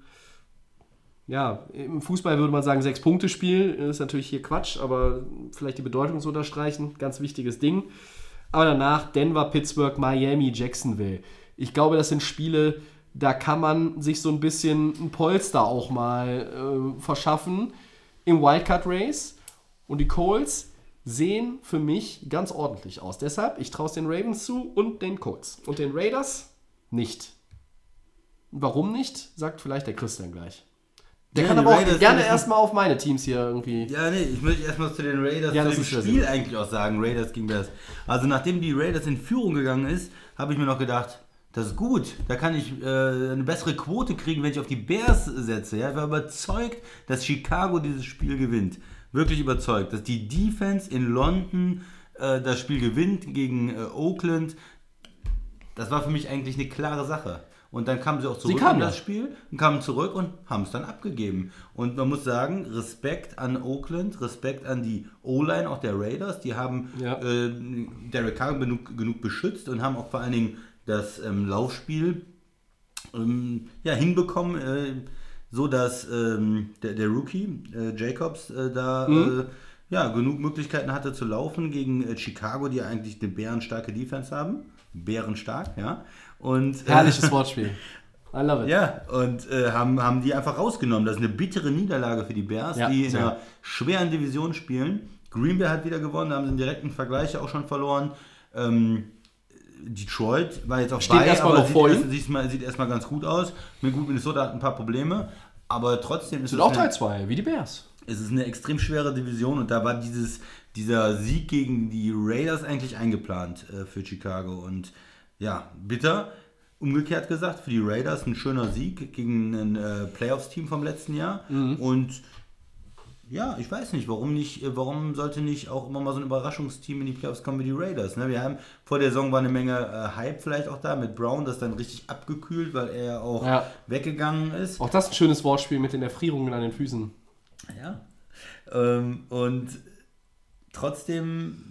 ja, im Fußball würde man sagen, Sechs-Punkte-Spiel. Ist natürlich hier Quatsch, aber vielleicht die Bedeutung zu unterstreichen. Ganz wichtiges Ding. Aber danach Denver, Pittsburgh, Miami, Jacksonville. Ich glaube, das sind Spiele, da kann man sich so ein bisschen ein Polster auch mal äh, verschaffen im Wildcard Race. Und die Colts sehen für mich ganz ordentlich aus. Deshalb, ich traue es den Ravens zu und den Colts. Und den Raiders nicht. Warum nicht, sagt vielleicht der Christian gleich. Der Ja, kann aber auch Raiders gerne sind- erstmal auf meine Teams hier irgendwie. Ja, nee, ich möchte erstmal zu den Raiders, Ja, zu das dem Spiel eigentlich auch sagen, Raiders gegen Bears. Also nachdem die Raiders in Führung gegangen ist, habe ich mir noch gedacht, das ist gut, da kann ich äh, eine bessere Quote kriegen, wenn ich auf die Bears setze. Ja? Ich war überzeugt, dass Chicago dieses Spiel gewinnt. Wirklich überzeugt, dass die Defense in London äh, das Spiel gewinnt gegen äh, Oakland. Das war für mich eigentlich eine klare Sache. Und dann kamen sie auch zurück kamen in das Spiel und kamen zurück und haben es dann abgegeben. Und man muss sagen, Respekt an Oakland, Respekt an die O-Line auch der Raiders. Die haben Ja. äh, Derek Carr genug, genug beschützt und haben auch vor allen Dingen das ähm, Laufspiel ähm, ja, hinbekommen, äh, so dass ähm, der, der Rookie äh, Jacobs äh, da Mhm. äh, ja, genug Möglichkeiten hatte zu laufen gegen äh, Chicago, die eigentlich eine bärenstarke Defense haben. Bärenstark, ja. Und, äh, Herrliches Wortspiel. I love it. ja, und äh, haben, haben die einfach rausgenommen. Das ist eine bittere Niederlage für die Bears, Ja, die in einer schweren Division spielen. Green Bay hat wieder gewonnen, da haben sie den direkten Vergleich auch schon verloren. Ähm, Detroit war jetzt auch Steht bei, erstmal aber noch sieht, vor erst, sieht, mal, sieht erstmal ganz gut aus. Mir gut, Minnesota hat ein paar Probleme, aber trotzdem ist Sind es auch eine, 3-2, wie die Bears. es ist eine extrem schwere Division und da war dieses, dieser Sieg gegen die Raiders eigentlich eingeplant äh, für Chicago. Und ja, bitter. Umgekehrt gesagt, für die Raiders ein schöner Sieg gegen ein äh, Playoffs-Team vom letzten Jahr. Und ja, ich weiß nicht, warum nicht, äh, warum sollte nicht auch immer mal so ein Überraschungsteam in die Playoffs kommen wie die Raiders. Ne? Wir haben vor der Saison war eine Menge äh, Hype vielleicht auch da mit Brown, das dann richtig abgekühlt, weil er auch Ja. weggegangen ist. Auch das ein schönes Wortspiel mit den Erfrierungen an den Füßen. Ja. Ähm, und trotzdem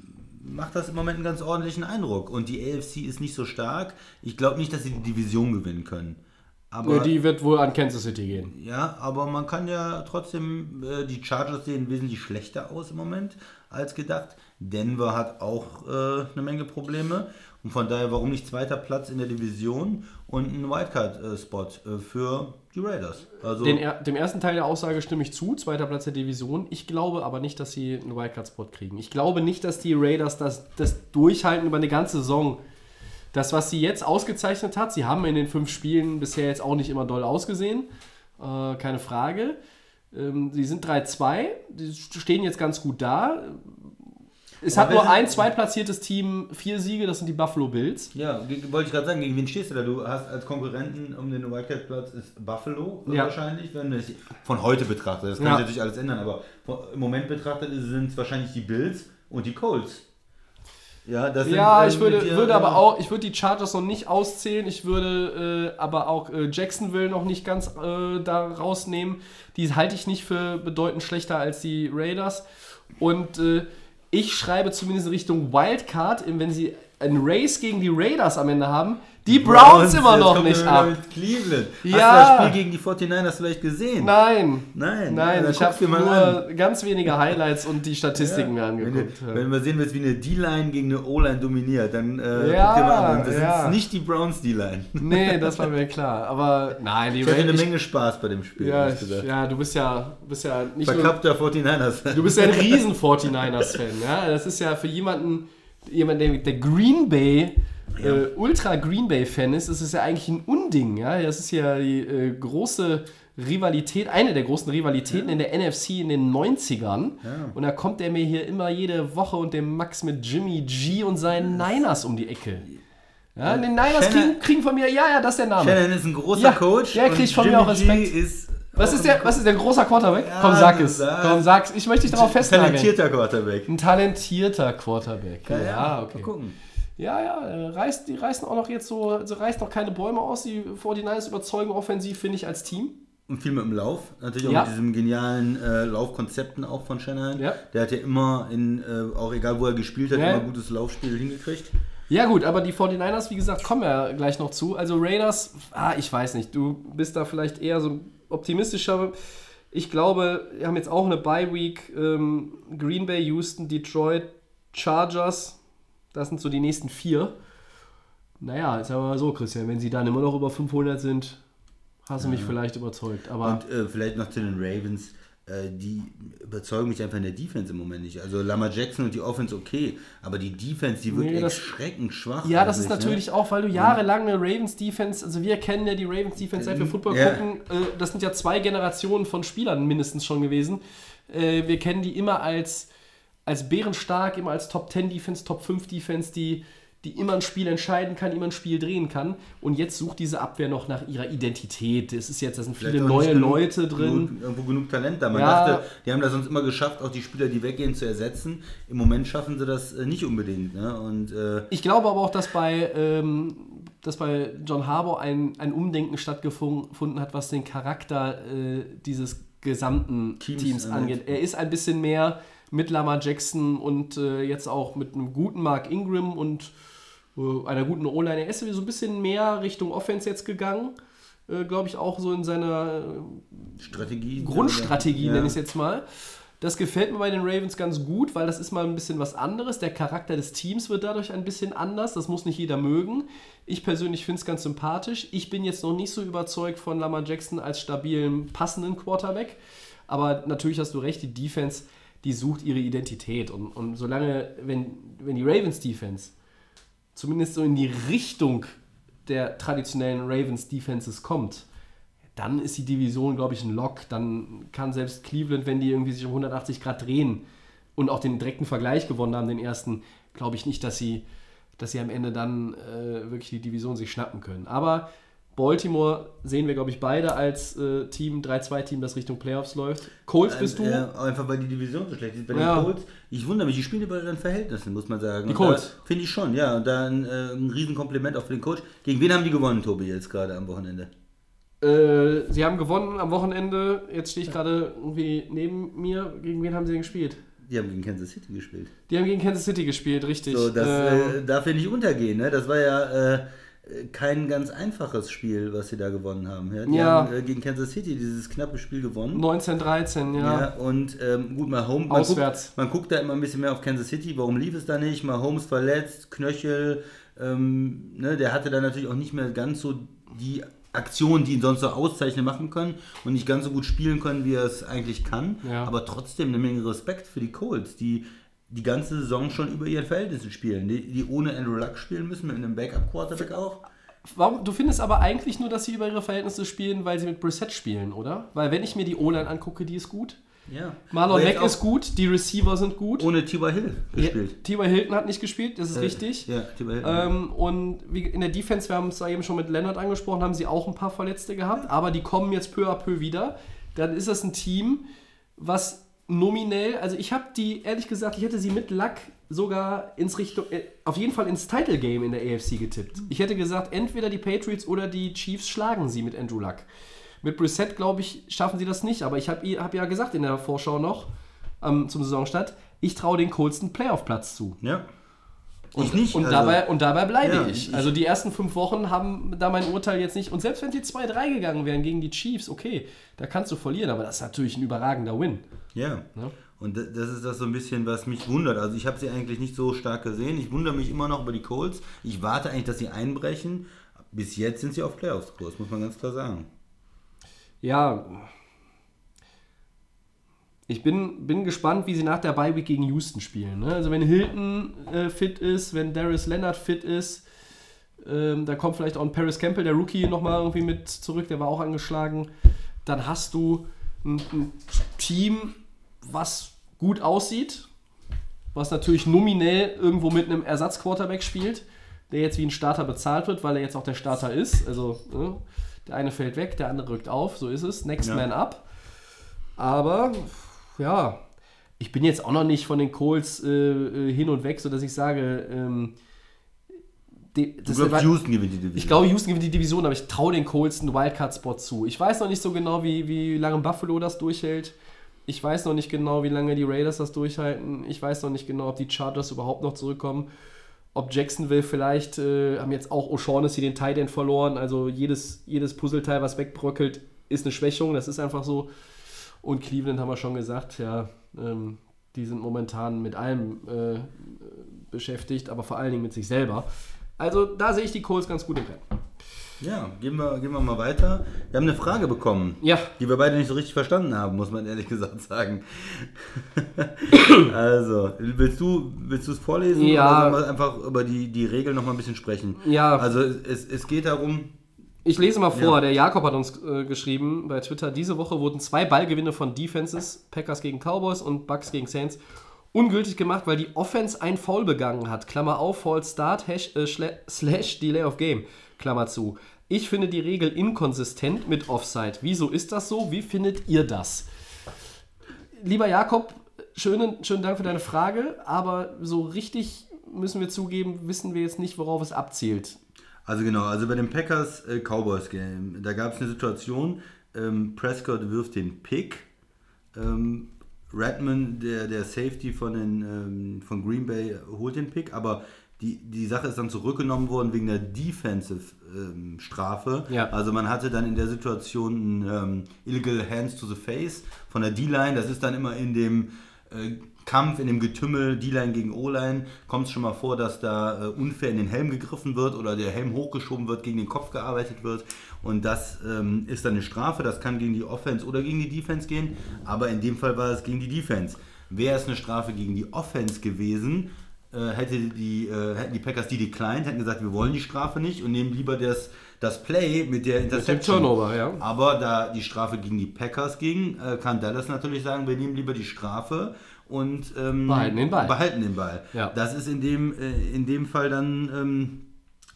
macht das im Moment einen ganz ordentlichen Eindruck. Und die AFC ist nicht so stark. Ich glaube nicht, dass sie die Division gewinnen können. Aber, Nee, die wird wohl an Kansas City gehen. ja, aber man kann ja trotzdem, äh, die Chargers sehen wesentlich schlechter aus im Moment als gedacht. Denver hat auch äh, eine Menge Probleme. Und von daher, warum nicht zweiter Platz in der Division und ein Wildcard-Spot äh, für die Raiders? Also, Den, dem ersten Teil der Aussage stimme ich zu, zweiter Platz der Division. Ich glaube aber nicht, dass sie einen Wildcard-Spot kriegen. Ich glaube nicht, dass die Raiders das, das durchhalten über eine ganze Saison. Das, was sie jetzt ausgezeichnet hat, sie haben in den fünf Spielen bisher jetzt auch nicht immer doll ausgesehen. Äh, keine Frage. Ähm, sie sind 3-2, die stehen jetzt ganz gut da. Es Aber hat nur ein zweitplatziertes Team vier Siege, das sind die Buffalo Bills. ja, wollte ich gerade sagen, gegen wen stehst du da? Du hast als Konkurrenten um den Wildcard-Platz ist Buffalo äh, Ja. wahrscheinlich, wenn es von heute betrachtet. Das kann Ja. sich natürlich alles ändern, aber im Moment betrachtet sind es wahrscheinlich die Bills und die Colts. Ja, das Ja, sind, ich würde, dir, würde ja. aber auch, ich würde die Chargers noch nicht auszählen. Ich würde äh, aber auch äh, Jacksonville noch nicht ganz äh, da rausnehmen. Die halte ich nicht für bedeutend schlechter als die Raiders. Und äh, ich schreibe zumindest in Richtung Wildcard, wenn sie ein Race gegen die Raiders am Ende haben, die Browns immer jetzt noch wir nicht ab. Mit Cleveland. Ja. Hast du das Spiel gegen die 49ers vielleicht gesehen? Nein. Nein, Nein, ja, ich habe nur ganz wenige Highlights und die Statistiken mir Wenn du, angeguckt. ja. wenn du sehen wie eine D-Line gegen eine O-Line dominiert, dann äh, Ja, guck dir mal an. Das ja. ist nicht die Browns D-Line. Nee, das war mir klar. Aber nein, die Ich hatte eine. Menge Spaß bei dem Spiel, Ja, ich, ja, du bist ja, bist ja nicht nur, Verkappter 49ers. du bist ja ein riesen 49ers-Fan. Ja? Das ist ja für jemanden, jemand, der, der Green Bay, äh, Ultra Green Bay-Fan ist, ist es ja eigentlich ein Unding. Ja? Das ist ja die äh, große Rivalität, eine der großen Rivalitäten in der NFC in den 90ern. Und da kommt er mir hier immer jede Woche und dem Max mit Jimmy G und seinen Niners um die Ecke. Ja, die Niners kriegen, kriegen von mir, ja, ja, das ist der Name. Shannon ist ein großer Ja, Coach. der kriegt von mir Jimmy auch Respekt. Ist Was ist der, was ist der großer Quarterback? Ja, Komm, sag es. Komm, sag's. Ich möchte dich darauf festnageln. talentierter Quarterback. Ein talentierter Quarterback. Ja, Mal okay. gucken. Ja, ja, äh, reißt, die reißen auch noch jetzt so, also reißt noch keine Bäume aus. Die 49ers überzeugen offensiv, finde ich, als Team. Und viel mit dem Lauf. Natürlich auch Ja. mit diesen genialen äh, Laufkonzepten auch von Shanahan. Ja. Der hat ja immer, in, äh, auch egal wo er gespielt hat, Ja. immer gutes Laufspiel hingekriegt. Ja, gut, aber die 49ers, wie gesagt, kommen ja gleich noch zu. Also Raiders, ah, ich weiß nicht, du bist da vielleicht eher so optimistischer. Ich glaube, wir haben jetzt auch eine Bye-Week. Ähm, Green Bay, Houston, Detroit, Chargers. Das sind so die nächsten vier. Naja, sagen wir mal so, Christian, wenn sie dann immer noch über 500 sind, hast du mich vielleicht überzeugt. Aber Und äh, vielleicht noch zu den Ravens. Äh, die überzeugen mich einfach in der Defense im Moment nicht. Also Lamar Jackson und die Offense okay, aber die Defense, die wird Nee, erschreckend schwach. Ja, das ist eigentlich, natürlich ne? auch, weil du jahrelang eine Ravens Defense, also wir kennen ja die Ravens Defense, seit wir Football Ja. gucken, äh, das sind ja zwei Generationen von Spielern mindestens schon gewesen. Äh, wir kennen die immer als, als bärenstark, immer als Top 10 Defense, Top 5 Defense, die, die immer ein Spiel entscheiden kann, immer ein Spiel drehen kann. Und jetzt sucht diese Abwehr noch nach ihrer Identität. Es ist jetzt, da sind viele Vielleicht auch neue genug- Leute drin. Genug, irgendwo genug Talent da. Man Ja. dachte, die haben das sonst immer geschafft, auch die Spieler, die weggehen, zu ersetzen. Im Moment schaffen sie das äh, nicht unbedingt. Ne? Und äh, Ich glaube aber auch, dass bei, ähm, dass bei John Harbour ein, ein Umdenken stattgefunden hat, was den Charakter äh, dieses gesamten Teams Teams, angeht. Er ist ein bisschen mehr mit Lamar Jackson und äh, jetzt auch mit einem guten Mark Ingram und äh, einer guten O-Line. Er ist so ein bisschen mehr Richtung Offense jetzt gegangen. Äh, glaube ich auch so in seiner äh, Strategie. Grundstrategie, ja. nenne ich es jetzt mal. Das gefällt mir bei den Ravens ganz gut, weil das ist mal ein bisschen was anderes. Der Charakter des Teams wird dadurch ein bisschen anders. Das muss nicht jeder mögen. Ich persönlich finde es ganz sympathisch. Ich bin jetzt noch nicht so überzeugt von Lamar Jackson als stabilen, passenden Quarterback. Aber natürlich hast du recht, die Defense, die sucht ihre Identität. Und, und solange, wenn, wenn die Ravens Defense zumindest so in die Richtung der traditionellen Ravens Defenses kommt, dann ist die Division, glaube ich, ein Lock. Dann kann selbst Cleveland, wenn die irgendwie sich um 180 Grad drehen und auch den direkten Vergleich gewonnen haben, den ersten, glaube ich nicht, dass sie, dass sie am Ende dann äh, wirklich die Division sich schnappen können. Aber Baltimore sehen wir, glaube ich, beide als äh, Team, 3-2-Team, das Richtung Playoffs läuft. Colts bist du? Ja, einfach weil die Division so schlecht ist. Bei den Ja. Colts, ich wundere mich, die spielen über ihren Verhältnissen, muss man sagen. Die Colts? Finde ich schon, ja. Und da ein, äh, ein Riesenkompliment auch für den Coach. Gegen wen haben die gewonnen, Tobi, jetzt gerade am Wochenende? Äh, sie haben gewonnen am Wochenende. Jetzt stehe ich gerade irgendwie neben mir. Gegen wen haben sie denn gespielt? Die haben gegen Kansas City gespielt. Die haben gegen Kansas City gespielt, richtig. So, das Ähm, äh, darf hier nicht untergehen. Ne? Das war ja äh, kein ganz einfaches Spiel, was sie da gewonnen haben. Ja? Die Ja. haben äh, gegen Kansas City dieses knappe Spiel gewonnen. 1913, ja. Ja, und ähm, gut, Mahomes, man Auswärts. guckt, man guckt da immer ein bisschen mehr auf Kansas City. Warum lief es da nicht? Mahomes verletzt, Knöchel, ähm, ne, der hatte da natürlich auch nicht mehr ganz so die Aktionen, die ihn sonst so auszeichnen machen können und nicht ganz so gut spielen können, wie er es eigentlich kann. Ja. Aber trotzdem eine Menge Respekt für die Colts, die die ganze Saison schon über ihren Verhältnissen spielen, die, die ohne Andrew Luck spielen müssen, mit einem Backup-Quarterback auch. Warum, du findest aber eigentlich nur, dass sie über ihre Verhältnisse spielen, weil sie mit Brissett spielen, oder? Weil wenn ich mir die O-Line angucke, die ist gut. Ja. Marlon Mack ist gut, die Receiver sind gut. Ohne T.Y. Hill gespielt. Ja, T.Y. Hilton hat nicht gespielt, das ist richtig. Ja, T.Y. Hill. Ähm, und wie in der Defense, wir haben es da eben schon mit Leonard angesprochen, haben sie auch ein paar Verletzte gehabt, aber die kommen jetzt peu à peu wieder. Dann ist das ein Team, was nominell, also ich habe die, ehrlich gesagt, ich hätte sie mit Luck sogar ins Richtung, äh, auf jeden Fall ins Title Game in der AFC getippt. Ich hätte gesagt, entweder die Patriots oder die Chiefs schlagen sie mit Andrew Luck. Mit Brissett, glaube ich, schaffen sie das nicht, aber ich habe hab ja gesagt in der Vorschau noch, ähm, zum Saisonstart, ich traue den Colts einen Playoff-Platz zu. ja. Und, ich nicht. und, also- dabei, und dabei bleibe Ja, ich. Also die ersten fünf Wochen haben da mein Urteil jetzt nicht. Und selbst wenn sie 2-3 gegangen wären gegen die Chiefs, okay, da kannst du verlieren, aber das ist natürlich ein überragender Win. Ja. Ja. Und da- das ist das so ein bisschen, was mich wundert. Also ich habe sie eigentlich nicht so stark gesehen. Ich wundere mich immer noch über die Colts. Ich warte eigentlich, dass sie einbrechen. Bis jetzt sind sie auf Playoffs-Kurs, muss man ganz klar sagen. Ja. Ich bin, bin gespannt, wie sie nach der Bye Week gegen Houston spielen. Ne? Also wenn Hilton äh, fit ist, wenn Darius Leonard fit ist, ähm, da kommt vielleicht auch ein Paris Campbell, der Rookie, nochmal irgendwie mit zurück, der war auch angeschlagen. Dann hast du ein, ein Team, was gut aussieht, was natürlich nominell irgendwo mit einem Ersatzquarterback spielt, der jetzt wie ein Starter bezahlt wird, weil er jetzt auch der Starter ist. Also ne, der eine fällt weg, der andere rückt auf, so ist es. Next Ja. man up. Aber ja, ich bin jetzt auch noch nicht von den Colts äh, äh, hin und weg, sodass ich sage, ähm, die, Du glaubst, war- Houston gewinnt die Division. ich glaube, Houston gewinnt die Division, aber ich traue den Colts einen Wildcard-Spot zu. Ich weiß noch nicht so genau, wie, wie lange Buffalo das durchhält. Ich weiß noch nicht genau, wie lange die Raiders das durchhalten. Ich weiß noch nicht genau, ob die Chargers überhaupt noch zurückkommen. Ob Jacksonville vielleicht, äh, haben jetzt auch O'Shaughnessy den Tight End verloren. Also jedes, jedes Puzzleteil, was wegbröckelt, ist eine Schwächung. Das ist einfach so. Und Cleveland haben wir schon gesagt, ja, ähm, die sind momentan mit allem äh, beschäftigt, aber vor allen Dingen mit sich selber. Also da sehe ich die Colts ganz gut im Rennen. Ja, gehen wir, gehen wir mal weiter. Wir haben eine Frage bekommen, Ja. die wir beide nicht so richtig verstanden haben, muss man ehrlich gesagt sagen. also, willst du willst du es vorlesen Ja. oder sollen wir einfach über die, die Regeln noch mal ein bisschen sprechen? Ja. Also es, es geht darum, Ich lese mal vor, Ja. der Jakob hat uns äh, geschrieben bei Twitter, diese Woche wurden zwei Ballgewinne von Defenses, Packers gegen Cowboys und Bucks gegen Saints, ungültig gemacht, weil die Offense ein Foul begangen hat. Klammer auf, False Start, hash, äh, slash Delay of Game, Klammer zu. Ich finde die Regel inkonsistent mit Offside. Wieso ist das so? Wie findet ihr das? Lieber Jakob, schönen, schönen Dank für deine Frage, aber so richtig müssen wir zugeben, wissen wir jetzt nicht, worauf es abzielt. Also genau, also bei dem Packers äh, Cowboys Game, da gab es eine Situation, ähm, Prescott wirft den Pick, ähm, Redmond, der, der Safety von, den, ähm, von Green Bay, holt den Pick, aber die, die Sache ist dann zurückgenommen worden wegen der Defensive ähm. Ja. Also man hatte dann in der Situation ein ähm, Illegal Hands to the Face von der D-Line, das ist dann immer in dem äh, Kampf, in dem Getümmel D-Line gegen O-Line, kommt es schon mal vor, dass da äh, unfair in den Helm gegriffen wird oder der Helm hochgeschoben wird, gegen den Kopf gearbeitet wird. Und das ähm, ist dann eine Strafe, das kann gegen die Offense oder gegen die Defense gehen, aber in dem Fall war es gegen die Defense. Wäre es eine Strafe gegen die Offense gewesen, hätte die, äh, hätten die Packers die declined, hätten gesagt, wir wollen die Strafe nicht und nehmen lieber das, das Play mit der Interception. Turnover, ja. Aber da die Strafe gegen die Packers ging, äh, kann Dallas natürlich sagen, wir nehmen lieber die Strafe und ähm, Behalten den Ball. Behalten den Ball. Ja. Das ist in dem, äh, in dem Fall dann ähm,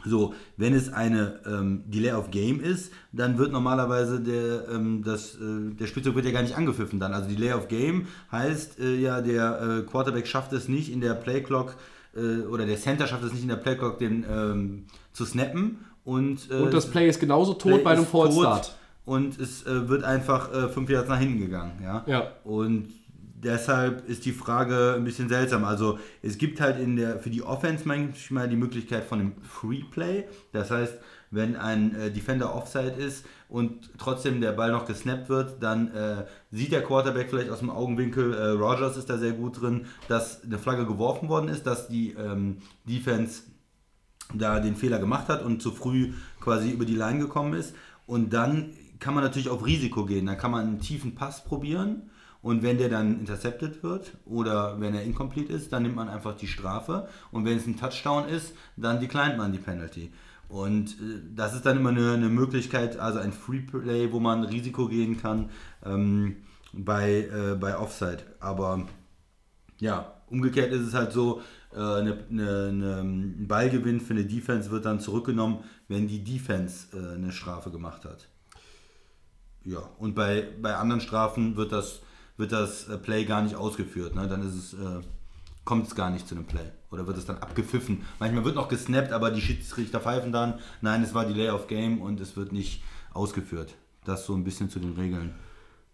so, wenn es eine ähm, Delay of Game ist, dann wird normalerweise der, ähm, das, äh, der Spielzug wird ja gar nicht angepfiffen dann. Also Delay of Game heißt äh, ja, der äh, Quarterback schafft es nicht in der Playclock äh, oder der Center schafft es nicht in der Playclock den ähm, zu snappen und, äh, Und das Play ist genauso tot Play bei einem ist False tot Start. Und es äh, wird einfach äh, fünf Yards nach hinten gegangen. Ja? Ja. Und deshalb ist die Frage ein bisschen seltsam. Also es gibt halt in der für die Offense manchmal die Möglichkeit von einem Free Play. Das heißt, wenn ein äh, Defender Offside ist und trotzdem der Ball noch gesnappt wird, dann äh, sieht der Quarterback vielleicht aus dem Augenwinkel, äh, Rogers ist da sehr gut drin, dass eine Flagge geworfen worden ist, dass die ähm, Defense da den Fehler gemacht hat und zu früh quasi über die Line gekommen ist. Und dann kann man natürlich auf Risiko gehen. Dann kann man einen tiefen Pass probieren und wenn der dann intercepted wird oder wenn er incomplete ist, dann nimmt man einfach die Strafe. Und wenn es ein Touchdown ist, dann declined man die Penalty. Und äh, das ist dann immer eine, eine Möglichkeit, also ein Free Play, wo man Risiko gehen kann ähm, bei, äh, bei Offside. Aber ja, umgekehrt ist es halt so, äh, eine, eine, ein Ballgewinn für eine Defense wird dann zurückgenommen, wenn die Defense äh, eine Strafe gemacht hat. Ja, und bei, bei anderen Strafen wird das, wird das äh, Play gar nicht ausgeführt. Ne? Dann ist es, äh, kommt es gar nicht zu einem Play. Oder wird es dann abgepfiffen. Manchmal wird noch gesnappt, aber die Schiedsrichter pfeifen dann. Nein, es war Delay of Game und es wird nicht ausgeführt. Das so ein bisschen zu den Regeln.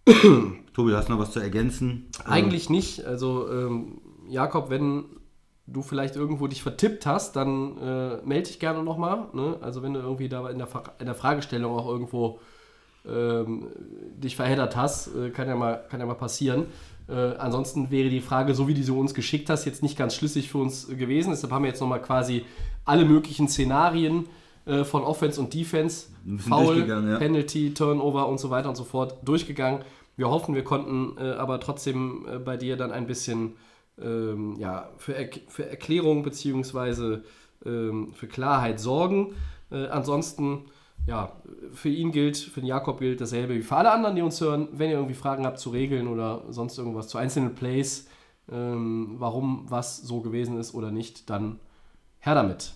Tobi, hast du noch was zu ergänzen? Eigentlich nicht. Also, ähm, Jakob, wenn du vielleicht irgendwo dich vertippt hast, dann äh, melde dich gerne nochmal. Ne? Also, wenn du irgendwie da in der, in der Fragestellung auch irgendwo ähm, dich verheddert hast, äh, kann, ja mal, kann ja mal passieren. Äh, ansonsten wäre die Frage, so wie du sie uns geschickt hast, jetzt nicht ganz schlüssig für uns gewesen. Deshalb haben wir jetzt nochmal quasi alle möglichen Szenarien äh, von Offense und Defense, Foul, ja. Penalty, Turnover und so weiter und so fort durchgegangen. Wir hoffen, wir konnten äh, aber trotzdem äh, bei dir dann ein bisschen ähm, ja, für, er für Erklärung bzw. Ähm, für Klarheit sorgen. Äh, ansonsten, ja, für ihn gilt, für den Jakob gilt dasselbe wie für alle anderen, die uns hören. Wenn ihr irgendwie Fragen habt zu Regeln oder sonst irgendwas zu einzelnen Plays, ähm, warum was so gewesen ist oder nicht, dann her damit.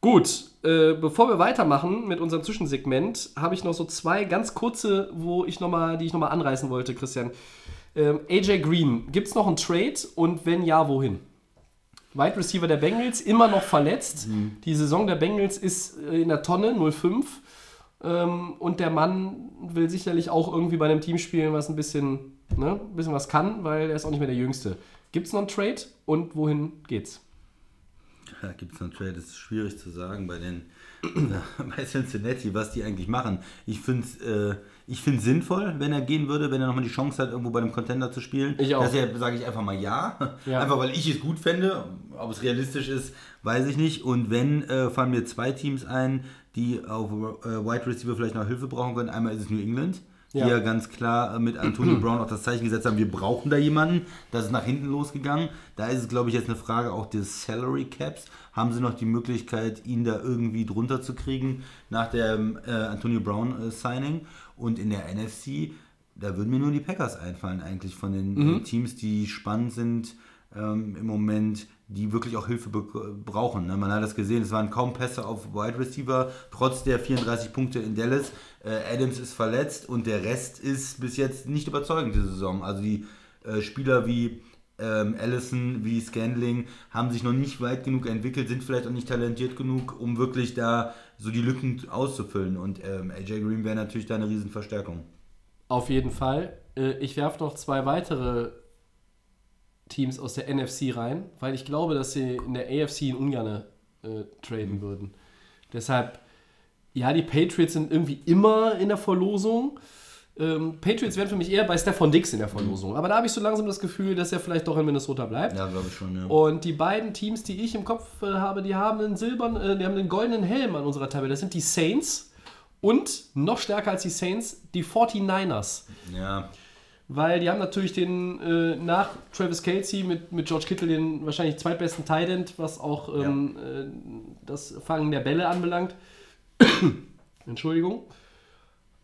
Gut, äh, bevor wir weitermachen mit unserem Zwischensegment, habe ich noch so zwei ganz kurze, wo ich noch mal, die ich nochmal anreißen wollte, Christian. Ähm, AJ Green, gibt es noch einen Trade und wenn ja, wohin? Wide Receiver der Bengals, immer noch verletzt. Die Saison der Bengals ist äh, in der Tonne, 0-5. Ähm, und der Mann will sicherlich auch irgendwie bei einem Team spielen, was ein bisschen, ne, ein bisschen was kann, weil er ist auch nicht mehr der Jüngste. Gibt es noch einen Trade und wohin geht's? Da gibt es einen Trade, das ist schwierig zu sagen bei den bei Cincinnati, was die eigentlich machen. Ich finde es äh, ich find's sinnvoll, wenn er gehen würde, wenn er nochmal die Chance hat, irgendwo bei einem Contender zu spielen. Ich auch. Deshalb sage ich einfach mal ja. Ja. Einfach weil ich es gut fände. Ob es realistisch ist, weiß ich nicht. Und wenn, äh, fallen mir zwei Teams ein, die auf äh, Wide Receiver vielleicht noch Hilfe brauchen können. Einmal ist es New England. Die Ja. ja ganz klar äh, mit Antonio Brown auch das Zeichen gesetzt haben, wir brauchen da jemanden. Das ist nach hinten losgegangen. Da ist es, glaube ich, jetzt eine Frage auch des Salary Caps. Haben sie noch die Möglichkeit, ihn da irgendwie drunter zu kriegen nach dem äh, Antonio Brown äh, Signing? Und in der NFC, da würden mir nur die Packers einfallen, eigentlich von den äh, Teams, die spannend sind ähm, im Moment, die wirklich auch Hilfe brauchen. Ne? Man hat das gesehen, es waren kaum Pässe auf Wide Receiver, trotz der 34 Punkte in Dallas. Äh, Adams ist verletzt und der Rest ist bis jetzt nicht überzeugend diese Saison. Also die äh, Spieler wie ähm, Allison, wie Scandling haben sich noch nicht weit genug entwickelt, sind vielleicht auch nicht talentiert genug, um wirklich da so die Lücken auszufüllen. Und ähm, AJ Green wäre natürlich da eine Riesenverstärkung. Auf jeden Fall. Äh, Ich werfe noch zwei weitere Teams aus der NFC rein, weil ich glaube, dass sie in der AFC in Ungarn äh, traden würden. Deshalb, ja, die Patriots sind irgendwie immer in der Verlosung. Ähm, Patriots wären für mich eher bei Stefan Dix in der Verlosung. Aber da habe ich so langsam das Gefühl, dass er vielleicht doch in Minnesota bleibt. Ja, glaube ich schon, ja. Und die beiden Teams, die ich im Kopf äh, habe, die haben einen silbernen, äh, die haben einen goldenen Helm an unserer Tabelle. Das sind die Saints und noch stärker als die Saints, die 49ers. Ja, Weil die haben natürlich den äh, nach Travis Kelsey mit, mit George Kittle den wahrscheinlich zweitbesten Tight End, was auch ähm, äh, das Fangen der Bälle anbelangt. Entschuldigung.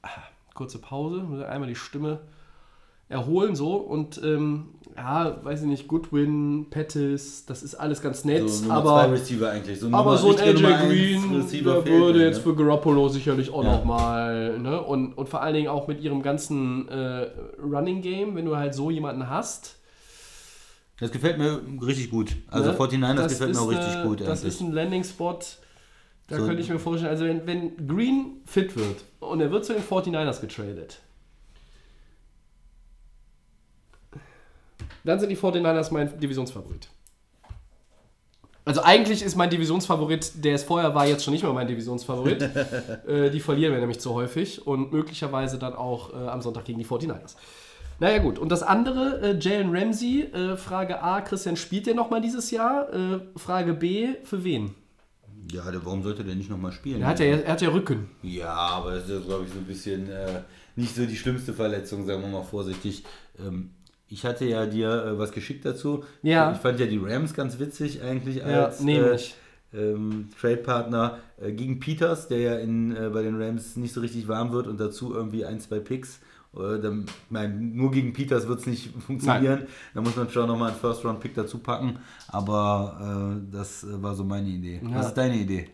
Ah, Kurze Pause, einmal die Stimme erholen so und ähm, ja, weiß ich nicht, Goodwin, Pettis, das ist alles ganz nett, so aber zwei Receiver eigentlich. So aber so ein AJ Green, der würde mir, jetzt ne? für Garoppolo sicherlich auch Ja. nochmal, ne? Und, und vor allen Dingen auch mit ihrem ganzen äh, Running Game, wenn du halt so jemanden hast. Das gefällt mir richtig gut. Also ne? 49ers Das gefällt mir auch richtig eine- gut Das eigentlich. ist ein Landing-Spot, da So- könnte ich mir vorstellen, also wenn, wenn Green fit wird und er wird zu den 49ers getradet, Dann sind die 49ers mein Divisionsfavorit. Also eigentlich ist mein Divisionsfavorit, der es vorher war, jetzt schon nicht mehr mein Divisionsfavorit. äh, die verlieren wir nämlich zu häufig und möglicherweise dann auch äh, am Sonntag gegen die 49ers. Naja gut, und das andere, äh, Jalen Ramsey, äh, Frage A, Christian, spielt der nochmal dieses Jahr? Äh, Frage B, für wen? Ja, der, warum sollte der nicht nochmal spielen? Er hat ja, er hat ja Rücken. Ja, aber das ist, glaube ich, so ein bisschen äh, nicht so die schlimmste Verletzung, sagen wir mal vorsichtig. Ähm, ich hatte ja dir äh, was geschickt dazu. Ja. Ich fand ja die Rams ganz witzig eigentlich Ja, als nehme äh, ähm, Trade-Partner äh, gegen Peters, der ja in, äh, bei den Rams nicht so richtig warm wird und dazu irgendwie ein, zwei Picks. Äh, dann, mein, nur gegen Peters wird es nicht funktionieren. Da muss man schon nochmal einen First-Round-Pick dazu packen. Aber äh, das war so meine Idee. Was ist deine Idee?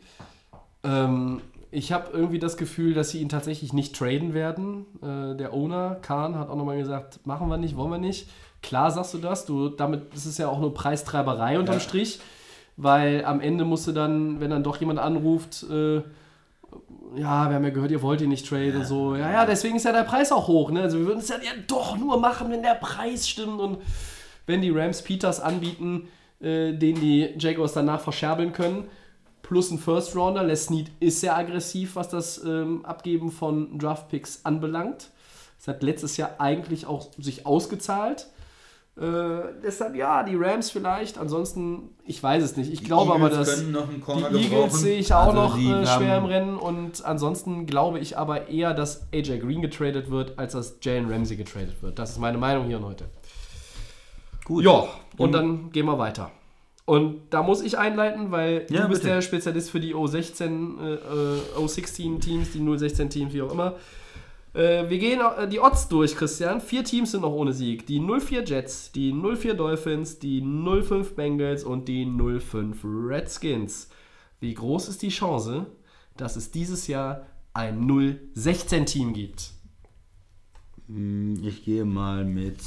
Ähm, ich habe irgendwie das Gefühl, dass sie ihn tatsächlich nicht traden werden. Äh, der Owner, Kahn, hat auch nochmal gesagt, machen wir nicht, wollen wir nicht. Klar sagst du das, du, damit ist es ja auch nur Preistreiberei unterm Ja. Strich, weil am Ende musst du dann, wenn dann doch jemand anruft, äh, ja, wir haben ja gehört, ihr wollt ihn nicht traden und so. Ja, ja, deswegen ist ja der Preis auch hoch. Ne? Also wir würden es ja, ja doch nur machen, wenn der Preis stimmt und wenn die Rams Peters anbieten, äh, den die Jaguars danach verscherbeln können, plus ein First Rounder. Les Snead ist sehr aggressiv, was das ähm, Abgeben von Draft-Picks anbelangt. Das hat letztes Jahr eigentlich auch sich ausgezahlt. Äh, deshalb ja, die Rams vielleicht. Ansonsten, ich weiß es nicht. Ich glaube aber, Eagles dass einen Corner die Eagles sehe ich auch Also noch die äh, schwer im Rennen. Und ansonsten glaube ich aber eher, dass AJ Green getradet wird, als dass Jalen Ramsey getradet wird. Das ist meine Meinung hier und heute. Gut. Ja, und dann gehen wir weiter. Und da muss ich einleiten, weil Ja, du bist bitte. der Spezialist für die O16, äh, äh, O16-Teams, die 016-Teams, wie auch immer. Äh, wir gehen äh, die Odds durch, Christian. Vier Teams sind noch ohne Sieg. Die 04 Jets, die 04 Dolphins, die 05 Bengals und die 05 Redskins. Wie groß ist die Chance, dass es dieses Jahr ein 016-Team gibt? Ich gehe mal mit.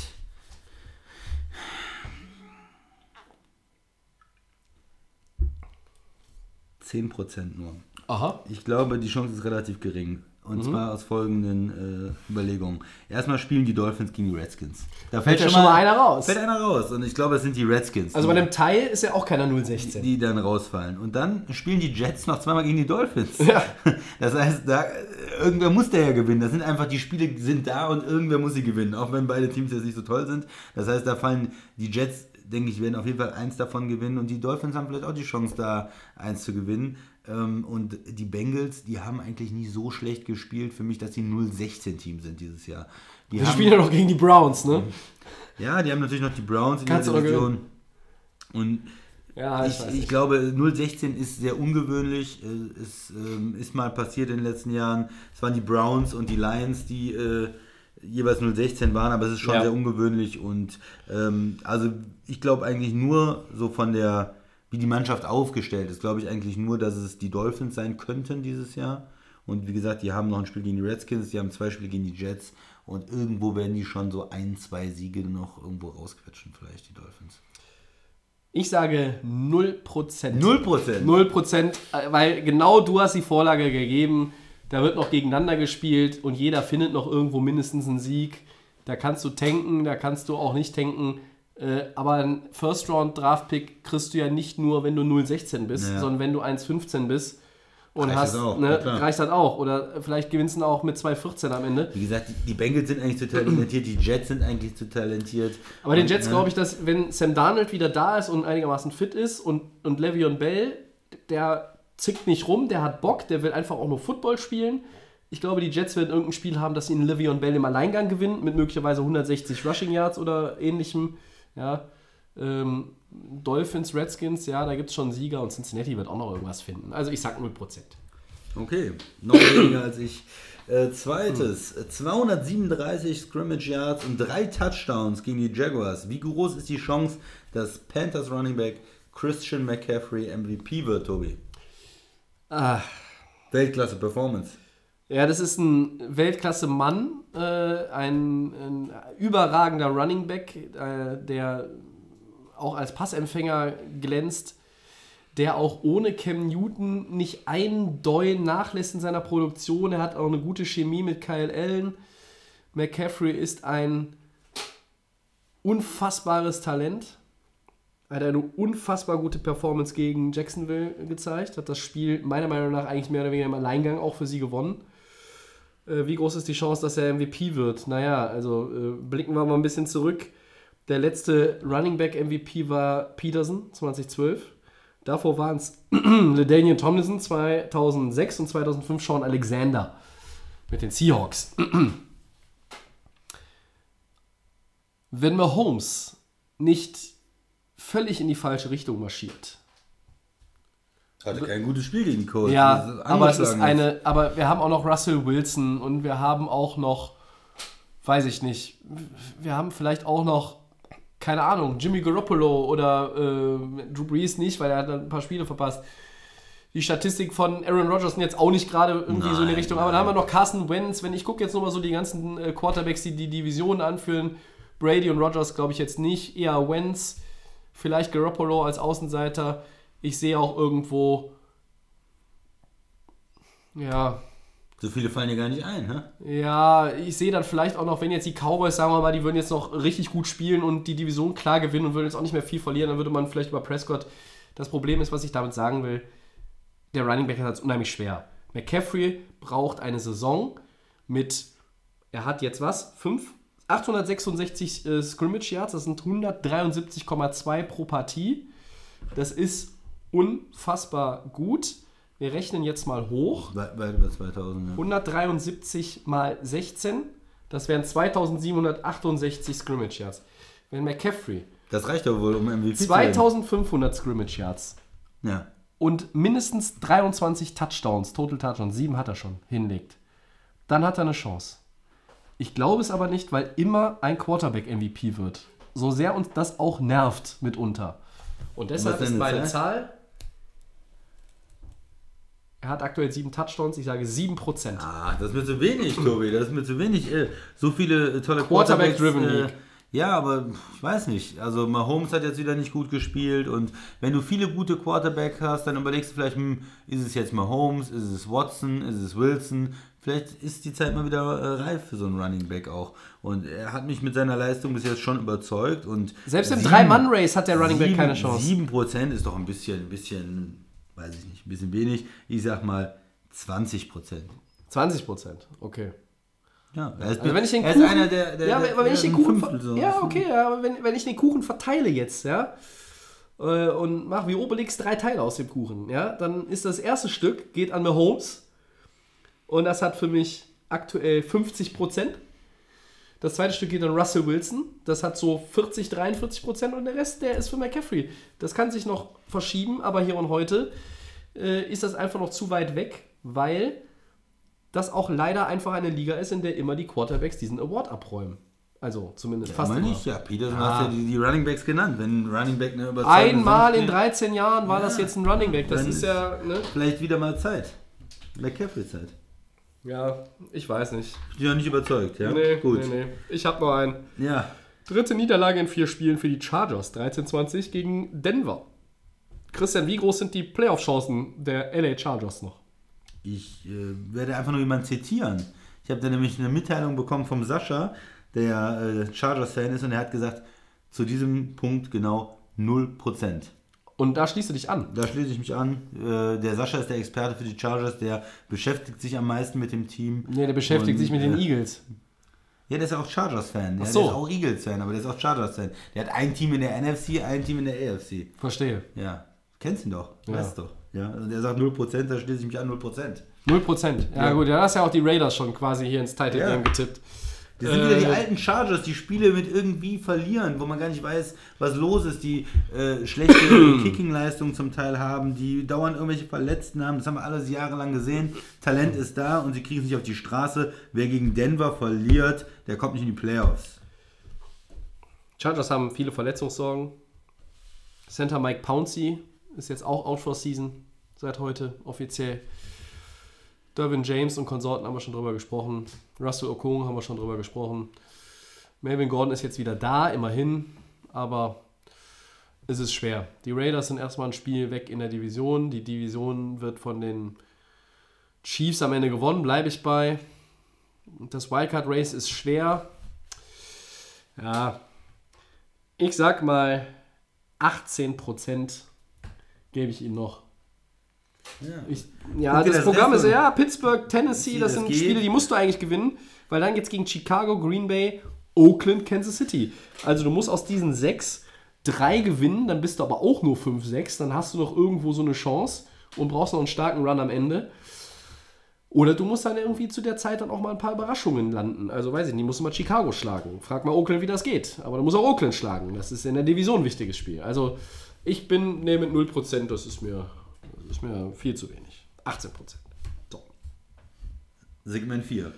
Zehn Prozent nur. Aha. Ich glaube, die Chance ist relativ gering. Und Mhm. zwar aus folgenden äh, Überlegungen. Erstmal spielen die Dolphins gegen die Redskins. Da Fällt ja schon mal einer raus. Fällt einer raus. Und ich glaube, es sind die Redskins. Also die, bei einem Teil ist ja auch keiner 016. die dann rausfallen. Und dann spielen die Jets noch zweimal gegen die Dolphins. Ja. Das heißt, da, irgendwer muss der ja gewinnen. Das sind einfach, die Spiele sind da und irgendwer muss sie gewinnen. Auch wenn beide Teams jetzt nicht so toll sind. Das heißt, da fallen die Jets, denke ich, werden auf jeden Fall eins davon gewinnen. Und die Dolphins haben vielleicht auch die Chance, da eins zu gewinnen. Ähm, Und die Bengals, die haben eigentlich nie so schlecht gespielt für mich, dass sie ein 0-16-Team sind dieses Jahr. Die haben, spielen ja noch gegen die Browns, ne? ja, die haben natürlich noch die Browns in Kannst der Division. Und Ja, ich, ich glaube, 016 ist sehr ungewöhnlich. Äh, Es ähm, ist mal passiert in den letzten Jahren. Es waren die Browns und die Lions, die äh, jeweils 016 waren, aber es ist schon Ja. sehr ungewöhnlich. Und ähm, also ich glaube eigentlich nur so von der, wie die Mannschaft aufgestellt ist, glaube ich eigentlich nur, dass es die Dolphins sein könnten dieses Jahr. Und wie gesagt, die haben noch ein Spiel gegen die Redskins, die haben zwei Spiele gegen die Jets. Und irgendwo werden die schon so ein, zwei Siege noch irgendwo rausquetschen, vielleicht die Dolphins. Ich sage 0%. 0%. 0%, äh, weil genau du hast die Vorlage gegeben. Da wird noch gegeneinander gespielt und jeder findet noch irgendwo mindestens einen Sieg. Da kannst du tanken, da kannst du auch nicht tanken. Äh, aber ein First-Round-Draft-Pick kriegst du ja nicht nur, wenn du 0,16 bist, Ja. sondern wenn du 1,15 bist. Und Reicht hast, das auch, ne, ja reicht das auch. Oder vielleicht gewinnst du auch mit 2,14 am Ende. Wie gesagt, die, Bengals sind eigentlich zu talentiert, die Jets sind eigentlich zu talentiert. Aber den Und, Jets ne, glaube ich, dass wenn Sam Darnold wieder da ist und einigermaßen fit ist und, und Le'Veon Bell, der zickt nicht rum, der hat Bock, der will einfach auch nur Football spielen. Ich glaube, die Jets werden irgendein Spiel haben, dass ihnen Le'Veon Bell im Alleingang gewinnt, mit möglicherweise 160 Rushing Yards oder ähnlichem. Ja, ähm, Dolphins, Redskins, ja, da gibt es schon Sieger und Cincinnati wird auch noch irgendwas finden. Also ich sag 0%. Okay, noch weniger als ich. Äh, zweites, äh, 237 Scrimmage Yards und drei Touchdowns gegen die Jaguars. Wie groß ist die Chance, dass Panthers Running Back Christian McCaffrey MVP wird, Tobi? Ah, Weltklasse Performance. Ja, das ist ein Weltklasse-Mann, äh, ein, ein überragender Running Back, äh, der auch als Passempfänger glänzt, der auch ohne Cam Newton nicht ein Doi nachlässt in seiner Produktion. Er hat auch eine gute Chemie mit Kyle Allen. McCaffrey ist ein unfassbares Talent. Hat eine unfassbar gute Performance gegen Jacksonville gezeigt. Hat das Spiel meiner Meinung nach eigentlich mehr oder weniger im Alleingang auch für sie gewonnen. Äh, wie groß ist die Chance, dass er MVP wird? Naja, also äh, blicken wir mal ein bisschen zurück. Der letzte Running Back MVP war Peterson 2012. Davor waren es LeDanian Tomlinson 2006 und 2005 Sean Alexander mit den Seahawks. Wenn Mahomes nicht völlig in die falsche Richtung marschiert, Hatte kein gutes Spiel gegen Colts. Das ja, aber es ist eine, aber wir haben auch noch Russell Wilson und wir haben auch noch, weiß ich nicht, wir haben vielleicht auch noch, keine Ahnung, Jimmy Garoppolo oder äh, Drew Brees nicht, weil er hat ein paar Spiele verpasst. Die Statistik von Aaron Rodgers sind jetzt auch nicht gerade irgendwie so in die Nein, Richtung, aber dann haben wir noch Carson Wentz. Wenn ich gucke jetzt nochmal so die ganzen äh, Quarterbacks, die die Division anführen, Brady und Rodgers glaube ich jetzt nicht, eher Wentz, vielleicht Garoppolo als Außenseiter. Ich sehe auch irgendwo, ja, So viele fallen dir gar nicht ein, ne? ja, ich sehe dann vielleicht auch noch, wenn jetzt die Cowboys, sagen wir mal, die würden jetzt noch richtig gut spielen und die Division klar gewinnen und würden jetzt auch nicht mehr viel verlieren, dann würde man vielleicht über Prescott. Das Problem ist, was ich damit sagen will, der Running Back hat es unheimlich schwer. McCaffrey braucht eine Saison mit, er hat jetzt was? 5? 866 äh, Scrimmage Yards, das sind 173,2 pro Partie. Das ist unfassbar gut. Wir rechnen jetzt mal hoch. Weit, weit über 2000, ja. 173 mal 16, das wären 2768 Scrimmage Yards. Wenn McCaffrey Das reicht doch wohl, um MVP zu 2500 Scrimmage Yards. Ja. und mindestens 23 Touchdowns, Total Touchdowns, sieben hat er schon, hinlegt, dann hat er eine Chance. Ich glaube es aber nicht, weil immer ein Quarterback MVP wird. So sehr uns das auch nervt mitunter. Und deshalb ist meine eine Zahl. Er hat aktuell sieben Touchdowns, ich sage 7%. Ah, das ist mir zu wenig, Tobi. Das ist mir zu wenig. Äh, So viele äh, tolle Quarterback-driven Quarterbacks, League. Ja, aber ich weiß nicht. Also Mahomes hat jetzt wieder nicht gut gespielt und wenn du viele gute Quarterbacks hast, dann überlegst du vielleicht, hm, ist es jetzt Mahomes, ist es Watson, ist es Wilson? Vielleicht ist die Zeit mal wieder äh, reif für so einen Running Back auch. Und er hat mich mit seiner Leistung bis jetzt schon überzeugt und Selbst im Drei-Mann-Race hat der Running Back keine Chance. 7% ist doch ein bisschen, ein bisschen, weiß ich nicht, ein bisschen wenig. Ich sag mal 20%. 20 Prozent, okay. Ja, er ist, Also wenn ich den Kuchen, einer der, der, ja, der, aber wenn ich den Kuchen, Fünftel so. ja, okay, ja, aber wenn, wenn ich den Kuchen verteile jetzt, ja, äh, und mache wie Obelix drei Teile aus dem Kuchen, ja, dann ist das erste Stück geht an Mahomes und das hat für mich aktuell 50 Prozent. Das zweite Stück geht an Russell Wilson, das hat so 40, 43 Prozent und der Rest, der ist für McCaffrey. Das kann sich noch verschieben, aber hier und heute äh, ist das einfach noch zu weit weg, weil das auch leider einfach eine Liga ist, in der immer die Quarterbacks diesen Award abräumen. Also zumindest fast Aber immer. nicht, ja. Peterson Ja. hast ja die, die Running Backs genannt. Wenn ein Running Back eine Überzeugung Einmal in spielt, 13 Jahren war das Ja. jetzt ein Running Back. Das Dann ist ja, ne? Vielleicht wieder mal Zeit. McCaffrey-Zeit. Ja, ich weiß nicht. Ich bin ja nicht überzeugt, ja? Nee, Gut. nee, nee. Ich habe noch einen. Ja. Dritte Niederlage in vier Spielen für die Chargers. 13-20 gegen Denver. Christian, wie groß sind die Playoff-Chancen der LA Chargers noch? Ich äh, werde einfach nur jemanden zitieren. Ich habe da nämlich eine Mitteilung bekommen vom Sascha, der äh, Chargers-Fan ist, und er hat gesagt, zu diesem Punkt genau 0%. Und da schließt du dich an. Da schließe ich mich an. Äh, der Sascha ist der Experte für die Chargers, der beschäftigt sich am meisten mit dem Team. Nee, der beschäftigt Und, sich mit den äh, Eagles. Ja, der ist ja auch Chargers-Fan. Ja, Ach so. Der ist auch Eagles-Fan, aber der ist auch Chargers-Fan. Der hat ein Team in der NFC, ein Team in der AFC. Verstehe. Ja, kennst ihn doch. Ja. Weißt doch. Ja, also der sagt 0%, da schließe ich mich an 0%. 0%. Ja, Ja. gut, ja, hast ja auch die Raiders schon quasi hier ins Title Ja. Game getippt. Das sind wieder die Äh, alten Chargers, die Spiele mit irgendwie verlieren, wo man gar nicht weiß, was los ist, die äh, schlechte Kicking-Leistung zum Teil haben, die dauernd irgendwelche Verletzten haben. Das haben wir alles jahrelang gesehen. Talent ist da und sie kriegen es nicht auf die Straße. Wer gegen Denver verliert, der kommt nicht in die Playoffs. Chargers haben viele Verletzungssorgen. Center Mike Pouncey ist jetzt auch out for season seit heute offiziell. Dervin James und Konsorten haben wir schon drüber gesprochen. Russell Okung haben wir schon drüber gesprochen. Melvin Gordon ist jetzt wieder da, immerhin, aber es ist schwer. Die Raiders sind erstmal ein Spiel weg in der Division. Die Division wird von den Chiefs am Ende gewonnen, bleibe ich bei. Das Wildcard Race ist schwer. Ja, Ich sag mal, 18% gebe ich ihm noch. Ja. Ich, ja, das, das Programm ist ja Pittsburgh, Tennessee, das das sind geht. Spiele, die musst du eigentlich gewinnen, weil dann geht's gegen Chicago, Green Bay, Oakland, Kansas City. Also du musst aus diesen sechs drei gewinnen, dann bist du aber auch nur 5-6, dann hast du noch irgendwo so eine Chance und brauchst noch einen starken Run am Ende. Oder du musst dann irgendwie zu der Zeit dann auch mal ein paar Überraschungen landen. Also weiß ich nicht, musst du mal Chicago schlagen. Frag mal Oakland, wie das geht. Aber du musst auch Oakland schlagen. Das ist in der Division ein wichtiges Spiel. Also ich bin nee, mit 0%, das ist mir, ist mir viel zu wenig. 18%. So. Segment 4,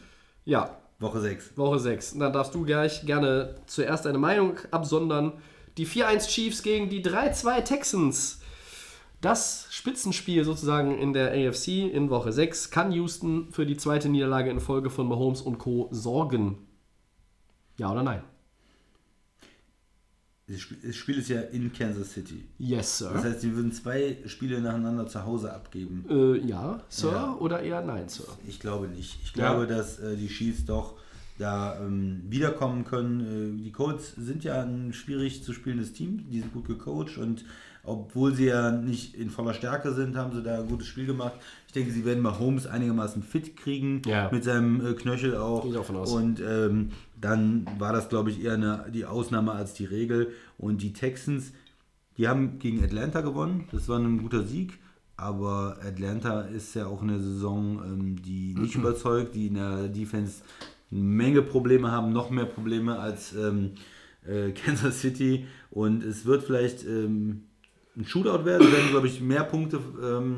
Ja, Woche 6. Woche 6. Und dann darfst du gleich gerne zuerst deine Meinung absondern. Die 4-1 Chiefs gegen die 3-2 Texans. Das Spitzenspiel sozusagen in der AFC in Woche 6 kann Houston für die zweite Niederlage in Folge von Mahomes und Co. sorgen. Ja oder nein? Das Spiel, das ist ja in Kansas City. Yes, Das Sir. heißt, sie würden zwei Spiele nacheinander zu Hause abgeben. Äh, ja, Sir Ja. oder eher nein, Sir? Ich glaube nicht. Ich Ja. glaube, dass äh, die Chiefs doch da ähm, wiederkommen können. Äh, die Colts sind ja ein schwierig zu spielendes Team. Die sind gut gecoacht und obwohl sie ja nicht in voller Stärke sind, haben sie da ein gutes Spiel gemacht. Ich denke, sie werden Mahomes einigermaßen fit kriegen Ja. mit seinem äh, Knöchel auch. Ich auch von aus. Und ähm, dann war das, glaube ich, eher eine, die Ausnahme als die Regel. Und die Texans, die haben gegen Atlanta gewonnen. Das war ein guter Sieg. Aber Atlanta ist ja auch eine Saison, ähm, die nicht überzeugt, die in der Defense eine Menge Probleme haben, noch mehr Probleme als ähm, äh, Kansas City. Und es wird vielleicht ähm, ein Shootout werden. Werden, glaube ich, mehr Punkte ähm,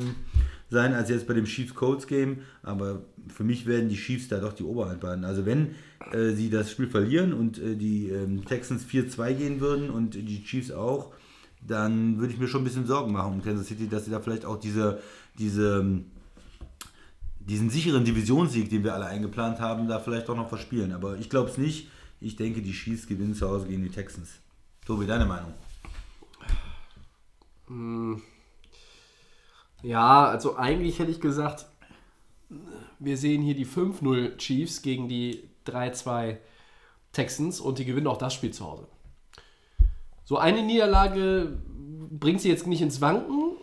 sein als jetzt bei dem Chiefs-Colts-Game. Aber für mich werden die Chiefs da doch die Oberhand behalten. Also wenn äh, sie das Spiel verlieren und äh, die ähm, Texans 4-2 gehen würden und die Chiefs auch, dann würde ich mir schon ein bisschen Sorgen machen um Kansas City, dass sie da vielleicht auch diese, diese, ähm, diesen sicheren Divisionssieg, den wir alle eingeplant haben, da vielleicht auch noch verspielen. Aber ich glaube es nicht. Ich denke, die Chiefs gewinnen zu Hause gegen die Texans. Tobi, deine Meinung? Ja, also eigentlich hätte ich gesagt, wir sehen hier die 5-0 Chiefs gegen die 3-2 Texans und die gewinnen auch das Spiel zu Hause. So eine Niederlage bringt sie jetzt nicht ins Wanken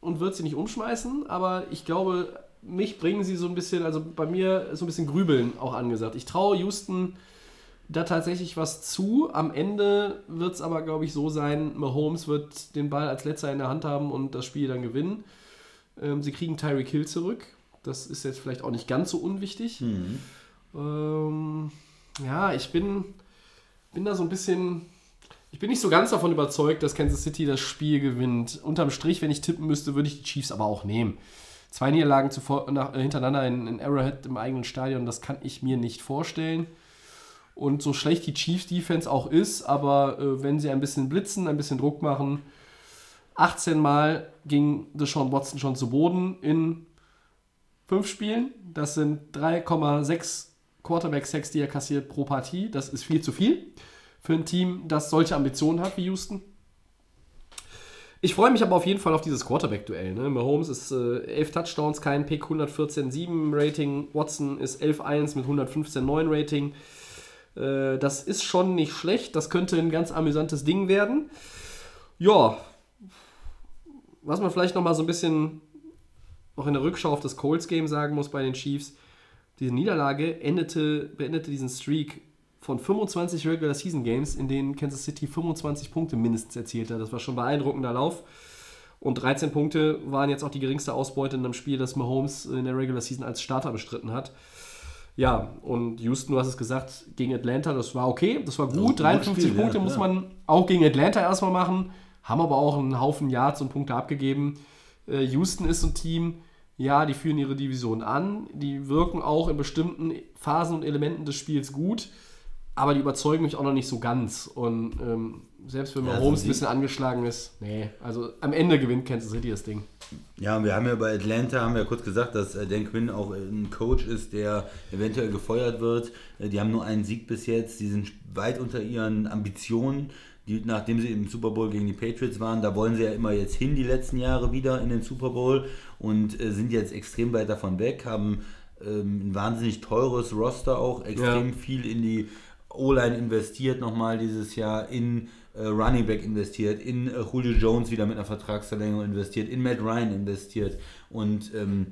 und wird sie nicht umschmeißen, aber ich glaube, mich bringen sie so ein bisschen, also bei mir so ein bisschen Grübeln auch angesagt. Ich traue Houston da tatsächlich was zu. Am Ende wird es aber, glaube ich, so sein, Mahomes wird den Ball als letzter in der Hand haben und das Spiel dann gewinnen. Ähm, sie kriegen Tyreek Hill zurück. Das ist jetzt vielleicht auch nicht ganz so unwichtig. Ähm, ja, ich bin, bin da so ein bisschen. Ich bin nicht so ganz davon überzeugt, dass Kansas City das Spiel gewinnt. Unterm Strich, wenn ich tippen müsste, würde ich die Chiefs aber auch nehmen. Zwei Niederlagen zuvor, nach, äh, hintereinander in, in Arrowhead im eigenen Stadion, das kann ich mir nicht vorstellen. Und so schlecht die Chiefs-Defense auch ist, aber äh, wenn sie ein bisschen blitzen, ein bisschen Druck machen, 18 Mal ging Deshaun Watson schon zu Boden in fünf Spielen. Das sind 3,6 Quarterback-Sacks, die er kassiert pro Partie. Das ist viel zu viel für ein Team, das solche Ambitionen hat wie Houston. Ich freue mich aber auf jeden Fall auf dieses Quarterback-Duell. Ne? Mahomes ist äh, 11 Touchdowns, kein Pick, 114,7 Rating. Watson ist 11,1 mit 115,9 Rating. Äh, das ist schon nicht schlecht. Das könnte ein ganz amüsantes Ding werden. Ja, was man vielleicht noch mal so ein bisschen auch in der Rückschau auf das Colts-Game sagen muss bei den Chiefs, diese Niederlage endete, beendete diesen Streak von 25 Regular Season Games, in denen Kansas City 25 Punkte mindestens erzielt. Das war schon ein beeindruckender Lauf. Und 13 Punkte waren jetzt auch die geringste Ausbeute in einem Spiel, das Mahomes in der Regular Season als Starter bestritten hat. Ja, und Houston, du hast es gesagt, gegen Atlanta, das war okay, das war gut. gutes 53 Spiel, ja, Punkte muss klar. man auch gegen Atlanta erstmal machen, haben aber auch einen Haufen Yards und Punkte abgegeben. Äh, Houston ist ein Team, ja, die führen ihre Division an, die wirken auch in bestimmten Phasen und Elementen des Spiels gut, aber die überzeugen mich auch noch nicht so ganz. Und ähm, selbst wenn Ja, Mahomes so ein bisschen angeschlagen ist, nee, also am Ende gewinnt Kansas City das Ding. Ja, und wir haben ja bei Atlanta, haben wir ja kurz gesagt, dass äh, Dan Quinn auch ein Coach ist, der eventuell gefeuert wird. Äh, Die haben nur einen Sieg bis jetzt, die sind weit unter ihren Ambitionen. Die, nachdem sie im Super Bowl gegen die Patriots waren, da wollen sie ja immer jetzt hin, die letzten Jahre wieder in den Super Bowl und äh, sind jetzt extrem weit davon weg, haben ähm, ein wahnsinnig teures Roster auch, extrem Ja. viel in die O-Line investiert nochmal dieses Jahr in äh, Running Back investiert, in äh, Julio Jones wieder mit einer Vertragsverlängerung investiert, in Matt Ryan investiert und ähm,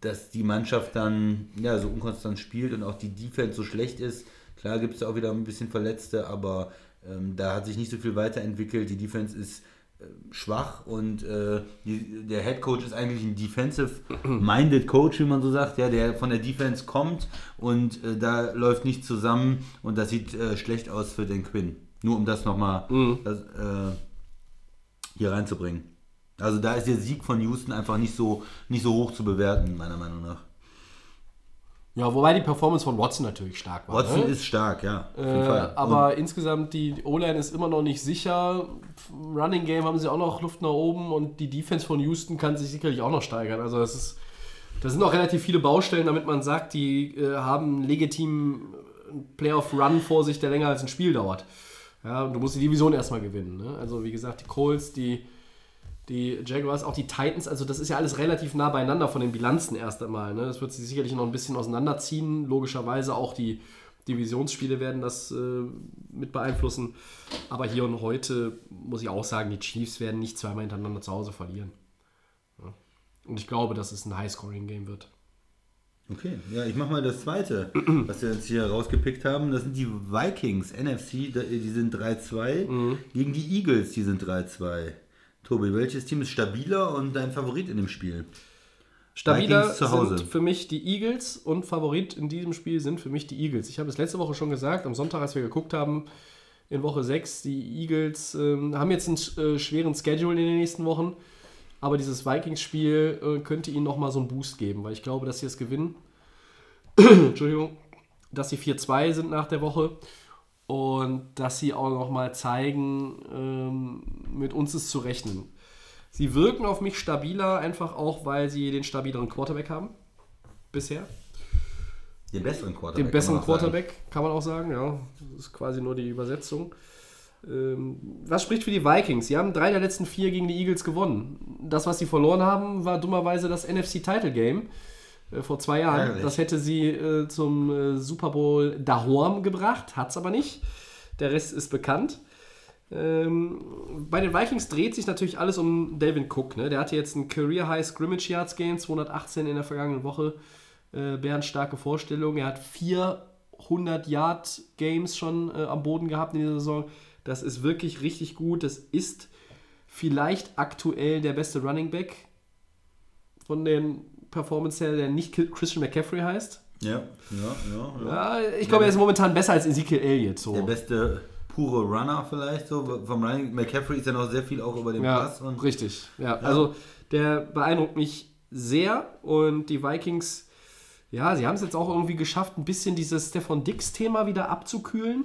dass die Mannschaft dann ja so unkonstant spielt und auch die Defense so schlecht ist. Klar gibt es da auch wieder ein bisschen Verletzte, aber ähm, da hat sich nicht so viel weiterentwickelt. Die Defense ist äh, schwach und äh, die, der Head Coach ist eigentlich ein defensive-minded Coach, wie man so sagt, ja, der von der Defense kommt und äh, da läuft nichts zusammen und das sieht äh, schlecht aus für den Quinn. Nur um das nochmal äh, hier reinzubringen. Also da ist der Sieg von Houston einfach nicht so, nicht so hoch zu bewerten, meiner Meinung nach. Ja, wobei die Performance von Watson natürlich stark war. Watson ne? ist stark, ja. Äh, aber insgesamt, die O-Line ist immer noch nicht sicher. Running Game haben sie auch noch Luft nach oben und die Defense von Houston kann sich sicherlich auch noch steigern. Also das ist, das sind noch relativ viele Baustellen, damit man sagt, die äh, haben einen legitimen Playoff-Run vor sich, der länger als ein Spiel dauert. Ja, und du musst die Division erstmal gewinnen. Ne? Also wie gesagt, die Colts, die, die Jaguars, auch die Titans, also das ist ja alles relativ nah beieinander von den Bilanzen erst einmal. Ne? Das wird sich sicherlich noch ein bisschen auseinanderziehen. Logischerweise auch die Divisionsspiele werden das äh, mit beeinflussen. Aber hier und heute muss ich auch sagen, die Chiefs werden nicht zweimal hintereinander zu Hause verlieren. Ja. Und ich glaube, dass es ein High-Scoring-Game wird. Okay, ja, ich mach mal das zweite, was wir jetzt hier rausgepickt haben. Das sind die Vikings, NFC, die sind 3-2, Mhm. gegen die Eagles, die sind 3-2. Tobi, welches Team ist stabiler und dein Favorit in dem Spiel? Stabiler Vikings zu Hause. sind für mich die Eagles und Favorit in diesem Spiel sind für mich die Eagles. Ich habe es letzte Woche schon gesagt, am Sonntag, als wir geguckt haben, in Woche 6, die Eagles ähm, haben jetzt einen äh, schweren Schedule in den nächsten Wochen, aber dieses Vikings-Spiel äh, könnte ihnen nochmal so einen Boost geben, weil ich glaube, dass sie es gewinnen. Entschuldigung, dass sie 4-2 sind nach der Woche und dass sie auch nochmal zeigen, ähm, mit uns ist zu rechnen. Sie wirken auf mich stabiler, einfach auch, weil sie den stabileren Quarterback haben. Bisher. Den besseren Quarterback. Den kann besseren man auch sagen. Quarterback, kann man auch sagen, ja. Das ist quasi nur die Übersetzung. Ähm, was spricht für die Vikings? Sie haben drei der letzten vier gegen die Eagles gewonnen. Das, was sie verloren haben, war dummerweise das NFC-Title-Game äh, vor zwei Jahren. Ärgerlich. Das hätte sie äh, zum äh, Super Bowl Dahorm gebracht, hat es aber nicht. Der Rest ist bekannt. Ähm, bei den Vikings dreht sich natürlich alles um Delvin Cook. Ne? Der hatte jetzt ein Career High Scrimmage Yards Game, 218 in der vergangenen Woche. Äh, bärenstarke Vorstellung. Er hat 400 Yard Games schon am Boden gehabt in dieser Saison. Das ist wirklich richtig gut. Das ist vielleicht aktuell der beste Running Back von den Performance her, der nicht Christian McCaffrey heißt. Ja, ja, ja. ja. Ja, ich glaube, er ist momentan besser als Ezekiel Elliott. So. Der beste pure Runner vielleicht so vom Running. McCaffrey ist ja noch sehr viel auch über den Ja, Pass. Und richtig. Ja, also der beeindruckt mich sehr und die Vikings, ja, sie haben es jetzt auch irgendwie geschafft, ein bisschen dieses Stefan Dix-Thema wieder abzukühlen.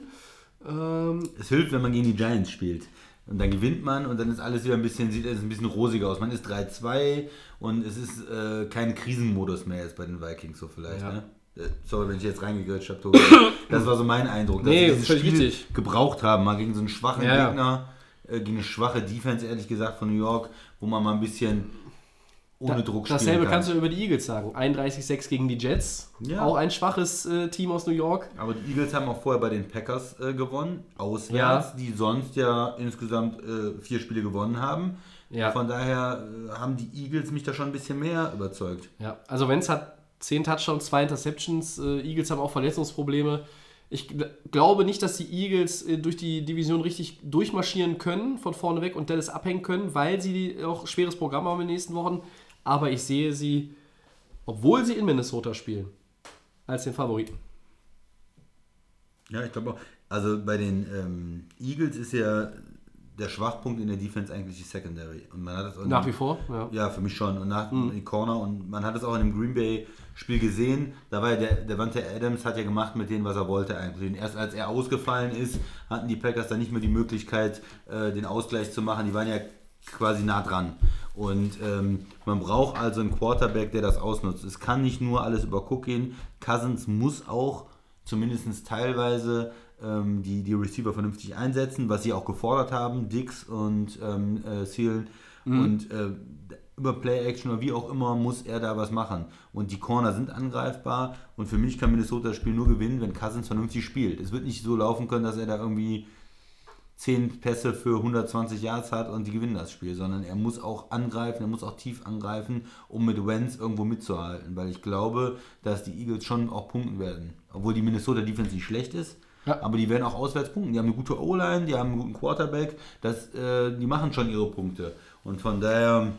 Ähm, es hilft, wenn man gegen die Giants spielt. Und dann gewinnt man und dann ist alles wieder ein bisschen, sieht es ein bisschen rosiger aus. Man ist 3-2 und es ist äh, kein Krisenmodus mehr jetzt bei den Vikings so vielleicht. Ja. Ne? Äh, Sorry, wenn ich jetzt reingegrätscht habe, Tobi. Das war so mein Eindruck, dass Nee, sie dieses Spiel richtig. gebraucht haben, mal gegen so einen schwachen ja. Gegner, äh, gegen eine schwache Defense, ehrlich gesagt, von New York, wo man mal ein bisschen ohne Druck spielen dasselbe kann. kannst du über die Eagles sagen. 31-6 gegen die Jets. Ja. Auch ein schwaches äh, Team aus New York. Aber die Eagles haben auch vorher bei den Packers äh, gewonnen, auswärts, Ja. die sonst ja insgesamt äh, vier Spiele gewonnen haben. Ja. Von daher äh, haben die Eagles mich da schon ein bisschen mehr überzeugt. Ja, also Wenz hat 10 Touchdowns, 2 Interceptions. Äh, Eagles haben auch Verletzungsprobleme. Ich gl glaube nicht, dass die Eagles äh, durch die Division richtig durchmarschieren können, von vorne weg und Dallas abhängen können, weil sie auch schweres Programm haben in den nächsten Wochen. Aber ich sehe sie, obwohl sie in Minnesota spielen, als den Favoriten. Ja, ich glaube auch. Also bei den ähm, Eagles ist ja der Schwachpunkt in der Defense eigentlich die Secondary. Und man hat das Nach dem- wie vor, ja. Ja, für mich schon. Und nach dem Corner und man hat es auch in dem Green Bay-Spiel gesehen. Da war ja der, der Wante Adams hat ja gemacht mit denen, was er wollte eigentlich. Und erst als er ausgefallen ist, hatten die Packers dann nicht mehr die Möglichkeit, äh, den Ausgleich zu machen. Die waren ja quasi nah dran. Und ähm, man braucht also einen Quarterback, der das ausnutzt. Es kann nicht nur alles über Cook gehen. Cousins muss auch zumindest teilweise ähm, die, die Receiver vernünftig einsetzen, was sie auch gefordert haben, Dix und ähm, äh, Seal. Und äh, über Play-Action oder wie auch immer muss er da was machen. Und die Corner sind angreifbar und für mich kann Minnesota das Spiel nur gewinnen, wenn Cousins vernünftig spielt. Es wird nicht so laufen können, dass er da irgendwie 10 Pässe für 120 Yards hat und die gewinnen das Spiel, sondern er muss auch angreifen, er muss auch tief angreifen, um mit Wentz irgendwo mitzuhalten, weil ich glaube, dass die Eagles schon auch punkten werden. Obwohl die Minnesota Defense nicht schlecht ist, Ja. aber die werden auch auswärts punkten. Die haben eine gute O-Line, die haben einen guten Quarterback, das, äh, die machen schon ihre Punkte. Und von daher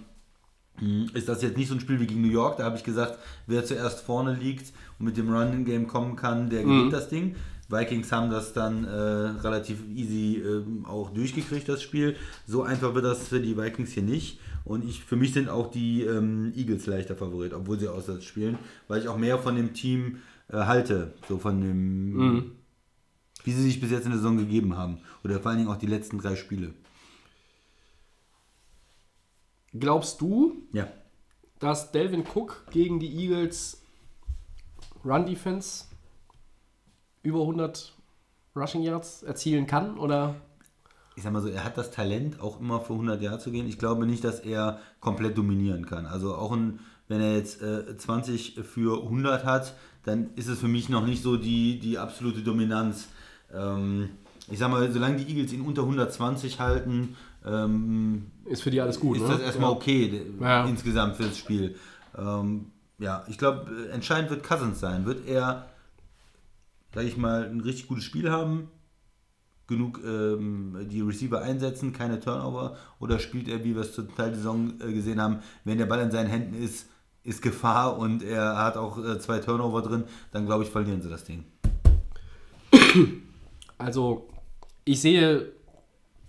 mh, ist das jetzt nicht so ein Spiel wie gegen New York. Da habe ich gesagt, wer zuerst vorne liegt und mit dem Running-Game kommen kann, der gewinnt das Ding. Vikings haben das dann äh, relativ easy ähm, auch durchgekriegt, das Spiel. So einfach wird das für die Vikings hier nicht. Und ich, für mich sind auch die ähm, Eagles leichter Favorit, obwohl sie auswärts spielen, weil ich auch mehr von dem Team äh, halte. So von dem, wie sie sich bis jetzt in der Saison gegeben haben. Oder vor allen Dingen auch die letzten drei Spiele. Glaubst du, Ja. dass Delvin Cook gegen die Eagles Run Defense über 100 Rushing Yards erzielen kann? Oder ich sag mal so, er hat das Talent, auch immer für 100 Jahre zu gehen. Ich glaube nicht, dass er komplett dominieren kann. Also auch ein, wenn er jetzt äh, 20 für 100 hat, dann ist es für mich noch nicht so die, die absolute Dominanz. Ähm, ich sag mal, solange die Eagles ihn unter 120 halten, ähm, ist für die alles gut? ist ne? das erstmal Ja. okay Ja. insgesamt für das Spiel. Ähm, ja, ich glaube, entscheidend wird Cousins sein. Wird er, sag ich mal, ein richtig gutes Spiel haben, genug ähm, die Receiver einsetzen, keine Turnover, oder spielt er, wie wir es zum Teil der Saison äh, gesehen haben, wenn der Ball in seinen Händen ist, ist Gefahr und er hat auch äh, zwei Turnover drin, dann glaube ich, verlieren sie das Ding. Also, ich sehe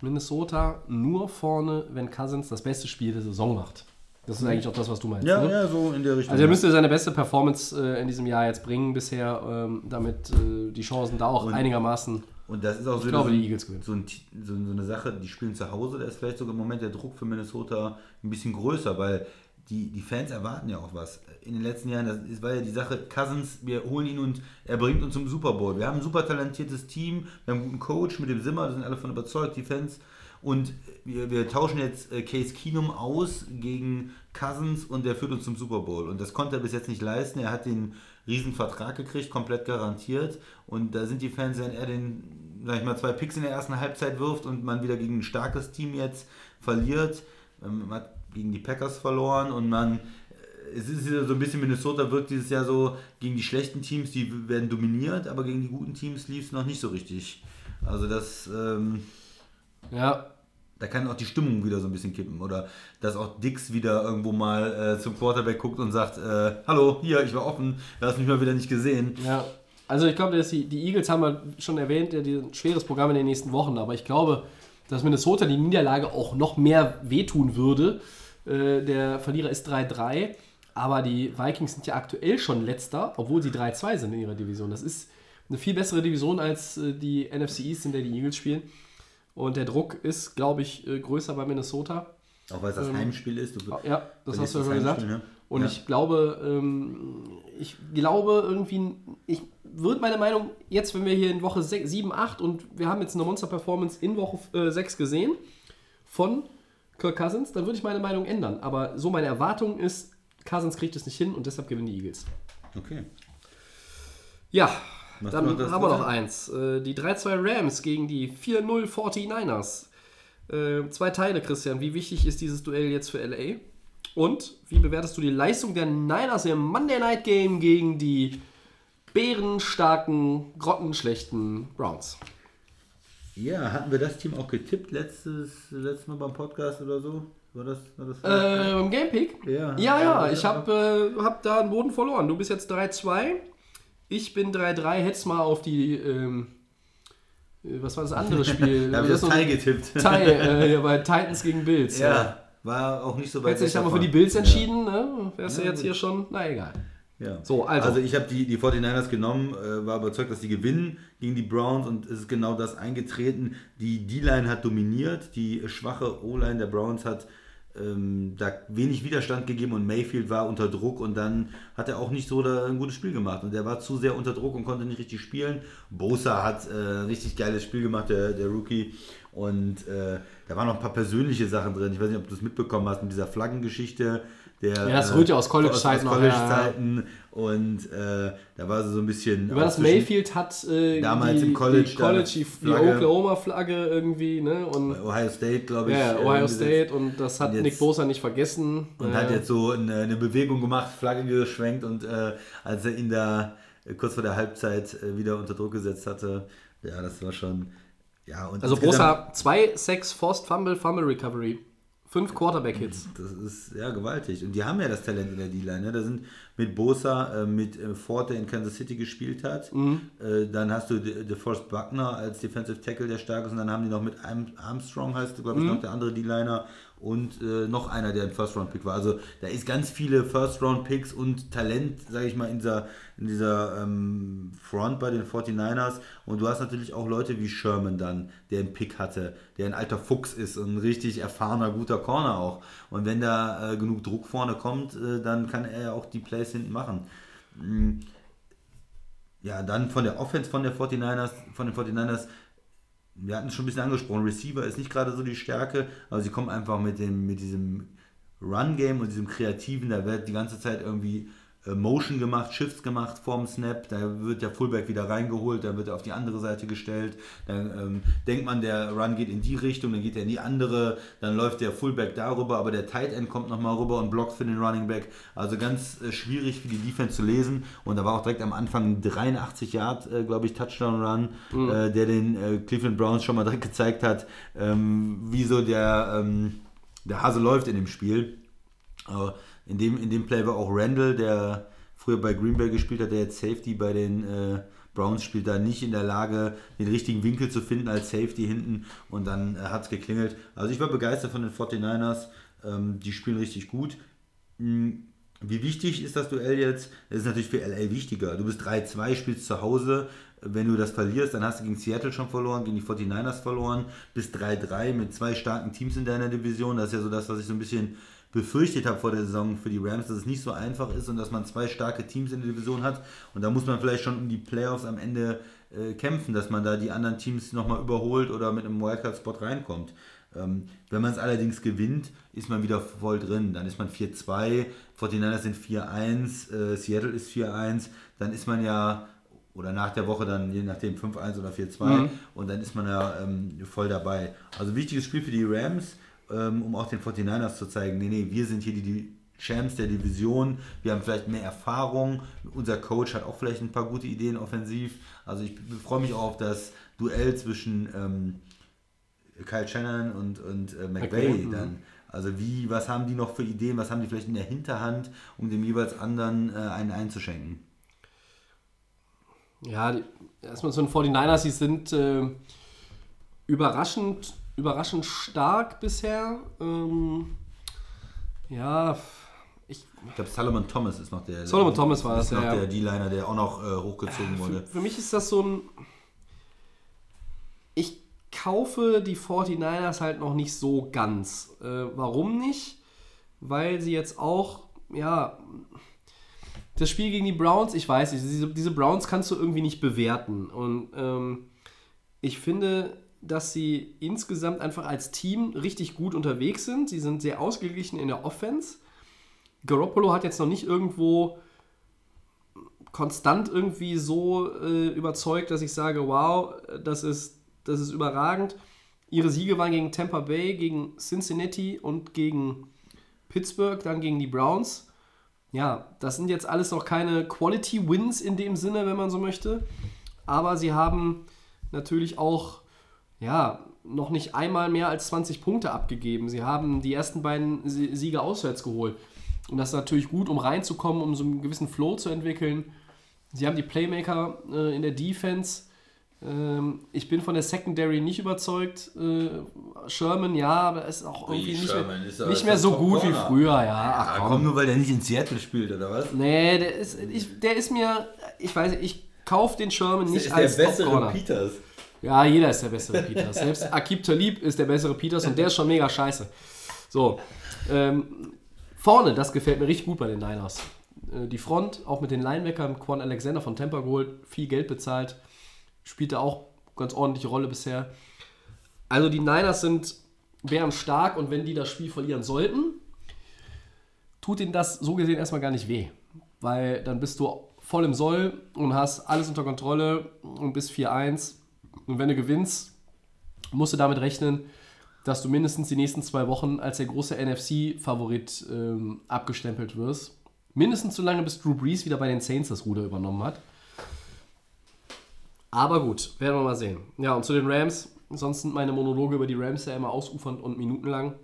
Minnesota nur vorne, wenn Cousins das beste Spiel der Saison macht. Das ist eigentlich auch das, was du meinst. Ja, ne? ja, so in der Richtung. Also er müsste seine beste Performance äh, in diesem Jahr jetzt bringen bisher, ähm, damit äh, die Chancen da auch Und- einigermaßen. Und das ist auch so, glaube, so, die Eagles gewinnen. so, ein, so, so eine Sache, die spielen zu Hause, da ist vielleicht sogar im Moment der Druck für Minnesota ein bisschen größer, weil die, die Fans erwarten ja auch was. In den letzten Jahren, das ist, war ja die Sache, Cousins, wir holen ihn und er bringt uns zum Super Bowl. Wir haben ein super talentiertes Team, wir haben einen guten Coach mit dem Simmer, da sind alle von überzeugt, die Fans. Und wir, wir tauschen jetzt äh, Case Keenum aus gegen Cousins und der führt uns zum Super Bowl. Und das konnte er bis jetzt nicht leisten. Er hat den riesen Vertrag gekriegt, komplett garantiert. Und da sind die Fans, wenn er den, sag ich mal, zwei Picks in der ersten Halbzeit wirft und man wieder gegen ein starkes Team jetzt verliert. Ähm, Man hat gegen die Packers verloren und man äh, es ist ja so ein bisschen Minnesota wirkt dieses Jahr so gegen die schlechten Teams, die werden dominiert, aber gegen die guten Teams lief es noch nicht so richtig. Also das, ähm, Ja, da kann auch die Stimmung wieder so ein bisschen kippen. Oder dass auch Dix wieder irgendwo mal äh, zum Quarterback guckt und sagt, äh, hallo, hier, ich war offen, du hast mich mal wieder nicht gesehen. ja. Also ich glaube, dass die, die Eagles haben wir schon erwähnt, ja, die ein schweres Programm in den nächsten Wochen, aber ich glaube, dass Minnesota die Niederlage auch noch mehr wehtun würde. Äh, der Verlierer ist 3-3, aber die Vikings sind ja aktuell schon letzter, obwohl sie 3-2 sind in ihrer Division. Das ist eine viel bessere Division als äh, die NFC East, in der die Eagles spielen. Und der Druck ist, glaube ich, äh, größer bei Minnesota. Auch weil es das Heimspiel ist. Du, Ja, das hast du ja schon gesagt. Ne? Und Ja. ich glaube, ähm, ich glaube irgendwie, ich würde meine Meinung jetzt, wenn wir hier in Woche 6, 7, 8 und wir haben jetzt eine Monster-Performance in Woche äh, 6 gesehen von Kirk Cousins, dann würde ich meine Meinung ändern. Aber so meine Erwartung ist, Cousins kriegt es nicht hin und deshalb gewinnen die Eagles. Okay. Ja, Was dann haben wir noch eins. Äh, die 3-2 Rams gegen die 4-0 49ers. Äh, zwei Teile, Christian. Wie wichtig ist dieses Duell jetzt für LA? Und wie bewertest du die Leistung der Niners im Monday Night Game gegen die bärenstarken, grottenschlechten Browns? Ja, hatten wir das Team auch getippt letztes, letztes Mal beim Podcast oder so? War das, war das Äh, beim Gamepick? Ja. Ja, ja, Ja, ich habe äh, hab da einen Boden verloren. Du bist jetzt 3-2. Ich bin 3-3. Hättest mal auf die, ähm, äh, was war das andere Spiel? Da habe ich das Teil getippt. Teil, äh, ja, bei Titans gegen Bills. Ja, war auch nicht so weit Hättest du dich aber für die. Bills entschieden, ne? Wärst du Ja, jetzt gut. hier schon, na egal. Ja. So, also. Also, ich habe die, die 49ers genommen, äh, war überzeugt, dass sie gewinnen gegen die Browns und es ist genau das eingetreten. Die D-Line hat dominiert, die schwache O-Line der Browns hat ähm, da wenig Widerstand gegeben und Mayfield war unter Druck und dann hat er auch nicht so ein gutes Spiel gemacht und der war zu sehr unter Druck und konnte nicht richtig spielen. Bosa hat äh, ein richtig geiles Spiel gemacht, der, der Rookie und äh, da waren noch ein paar persönliche Sachen drin. Ich weiß nicht, ob du es mitbekommen hast mit dieser Flaggengeschichte. Der, Ja, das rührt ja aus College-Zeiten Aus, noch, College-Zeiten. Und äh, da war sie so ein bisschen. Über das Mayfield hat äh, Damals die, im College die, College, die, die Flagge. Oklahoma-Flagge irgendwie, ne? Und Ohio State, glaube ich. ja, äh, Ohio gesetzt. State und das hat Und jetzt- Nick Bosa nicht vergessen. Und Äh, hat jetzt so eine, eine Bewegung gemacht, Flagge geschwenkt und äh, als er ihn da äh, kurz vor der Halbzeit äh, wieder unter Druck gesetzt hatte, ja, das war schon. Ja, also Bosa 2, 6, Forced Fumble, Fumble Recovery. 5 Quarterback-Hits. Das ist ja gewaltig. Und die haben ja das Talent in der D-Line. Ne? Da sind mit Bosa, äh, mit äh, Ford, der in Kansas City gespielt hat. Mhm. Äh, dann hast du De- DeForest Buckner als Defensive Tackle, der stark ist. Und dann haben die noch mit Arm Armstrong, heißt glaube ich, Mhm. noch der andere D-Liner. Und äh, noch einer, der ein First-Round-Pick war. Also da ist ganz viele First-Round-Picks und Talent, sage ich mal, in dieser, in dieser ähm, Front bei den 49ers. Und du hast natürlich auch Leute wie Sherman dann, der einen Pick hatte, der ein alter Fuchs ist und ein richtig erfahrener, guter Corner auch. Und wenn da äh, genug Druck vorne kommt, äh, dann kann er auch die Plays hinten machen. Mm. Ja, dann von der Offense von der 49ers, von den 49ers, wir hatten es schon ein bisschen angesprochen, Receiver ist nicht gerade so die Stärke, aber sie kommen einfach mit dem, mit diesem Run-Game und diesem Kreativen, da wird die ganze Zeit irgendwie Motion gemacht, Shifts gemacht vorm Snap, da wird der Fullback wieder reingeholt, dann wird er auf die andere Seite gestellt, dann ähm, denkt man, der Run geht in die Richtung, dann geht er in die andere, dann läuft der Fullback darüber, aber der Tight End kommt nochmal rüber und blockt für den Running Back. Also ganz äh, schwierig für die Defense zu lesen und da war auch direkt am Anfang ein 83 Yard, äh, glaube ich, Touchdown Run, äh, der den äh, Cleveland Browns schon mal direkt gezeigt hat, ähm, wie so der, ähm, der Hase läuft in dem Spiel. Aber in dem, in dem Play war auch Randall, der früher bei Green Bay gespielt hat, der jetzt Safety bei den äh, Browns spielt, da nicht in der Lage, den richtigen Winkel zu finden als Safety hinten und dann äh, hat es geklingelt. Also ich war begeistert von den 49ers, ähm, die spielen richtig gut. Mm, Wie wichtig ist das Duell jetzt? Das ist natürlich für LA wichtiger. Du bist 3-2, spielst zu Hause. Wenn du das verlierst, dann hast du gegen Seattle schon verloren, gegen die 49ers verloren, bist 3-3 mit zwei starken Teams in deiner Division. Das ist ja so das, was ich so ein bisschen befürchtet habe vor der Saison für die Rams, dass es nicht so einfach ist und dass man zwei starke Teams in der Division hat. Und da muss man vielleicht schon um die Playoffs am Ende äh, kämpfen, dass man da die anderen Teams nochmal überholt oder mit einem Wildcard-Spot reinkommt. Ähm, wenn man es allerdings gewinnt, ist man wieder voll drin. Dann ist man 4-2, 49ers sind 4-1, äh, Seattle ist 4-1, dann ist man ja, oder nach der Woche dann je nachdem 5-1 oder 4-2 und dann ist man ja ähm, voll dabei. Also wichtiges Spiel für die Rams, ähm, um auch den 49ers zu zeigen, nee, nee, wir sind hier die, die Champs der Division, wir haben vielleicht mehr Erfahrung, unser Coach hat auch vielleicht ein paar gute Ideen offensiv. Also ich freue mich auch auf das Duell zwischen ähm, Kyle Shannon und, und äh, McVay McVay, mhm. dann. Also wie, was haben die noch für Ideen, was haben die vielleicht in der Hinterhand, um dem jeweils anderen äh, einen einzuschenken? Ja, die, erstmal zu den 49ers, die sind äh, überraschend, überraschend stark bisher. Ähm, ja, ich, Ich glaube, Solomon Thomas ist noch der. Solomon Thomas war das, ja, der D-Liner, der auch noch äh, hochgezogen wurde. für mich ist das so ein. Ich kaufe die 49ers halt noch nicht so ganz. Äh, warum nicht? Weil sie jetzt auch, ja, das Spiel gegen die Browns, ich weiß nicht, diese, diese Browns kannst du irgendwie nicht bewerten. Und ähm, ich finde, dass sie insgesamt einfach als Team richtig gut unterwegs sind. Sie sind sehr ausgeglichen in der Offense. Garoppolo hat jetzt noch nicht irgendwo konstant irgendwie so äh, überzeugt, dass ich sage, wow, das ist, das ist überragend. Ihre Siege waren gegen Tampa Bay, gegen Cincinnati und gegen Pittsburgh, dann gegen die Browns. Ja, das sind jetzt alles noch keine Quality Wins in dem Sinne, wenn man so möchte. Aber sie haben natürlich auch, ja, noch nicht einmal mehr als 20 Punkte abgegeben. Sie haben die ersten beiden Sie- Siege auswärts geholt. Und das ist natürlich gut, um reinzukommen, um so einen gewissen Flow zu entwickeln. Sie haben die Playmaker äh, in der Defense. Ähm, ich bin von der Secondary nicht überzeugt. Äh, Sherman, ja, aber er ist auch Ui, irgendwie nicht Sherman mehr, ja nicht jetzt mehr so gut wie früher. Ja, ach Ah, komm. komm, nur weil der nicht in Seattle spielt, oder was? Nee, der ist, ich, der ist mir, ich weiß nicht, ich kaufe den Sherman nicht ist als der bessere. Peters. Ja, jeder ist der bessere Peters. Selbst Akib Talib ist der bessere Peters und der ist schon mega scheiße. So, ähm, vorne, das gefällt mir richtig gut bei den Niners. Äh, die Front, auch mit den Linebackern, Quan Alexander von Tampa geholt, viel Geld bezahlt, spielte auch ganz ordentliche Rolle bisher. Also die Niners sind wären stark und wenn die das Spiel verlieren sollten, tut ihnen das so gesehen erstmal gar nicht weh. Weil dann bist du voll im Soll und hast alles unter Kontrolle und bist 4-1. Und wenn du gewinnst, musst du damit rechnen, dass du mindestens die nächsten zwei Wochen als der große NFC-Favorit ähm, abgestempelt wirst. Mindestens so lange, bis Drew Brees wieder bei den Saints das Ruder übernommen hat. Aber gut, werden wir mal sehen. Ja, und zu den Rams. Sonst sind meine Monologe über die Rams ja immer ausufernd und minutenlang.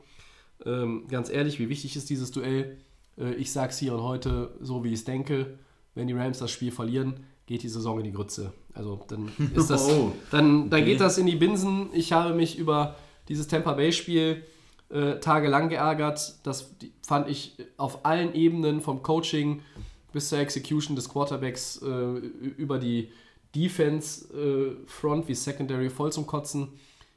Ähm, ganz ehrlich, wie wichtig ist dieses Duell? Äh, ich sage es hier und heute so, wie ich es denke. Wenn die Rams das Spiel verlieren, geht die Saison in die Grütze. Also dann ist das, Oh. dann, dann geht das in die Binsen. Ich habe mich über dieses Tampa Bay-Spiel äh, tagelang geärgert. Das fand ich auf allen Ebenen, vom Coaching bis zur Execution des Quarterbacks äh, über die Defense, äh, Front wie Secondary voll zum Kotzen.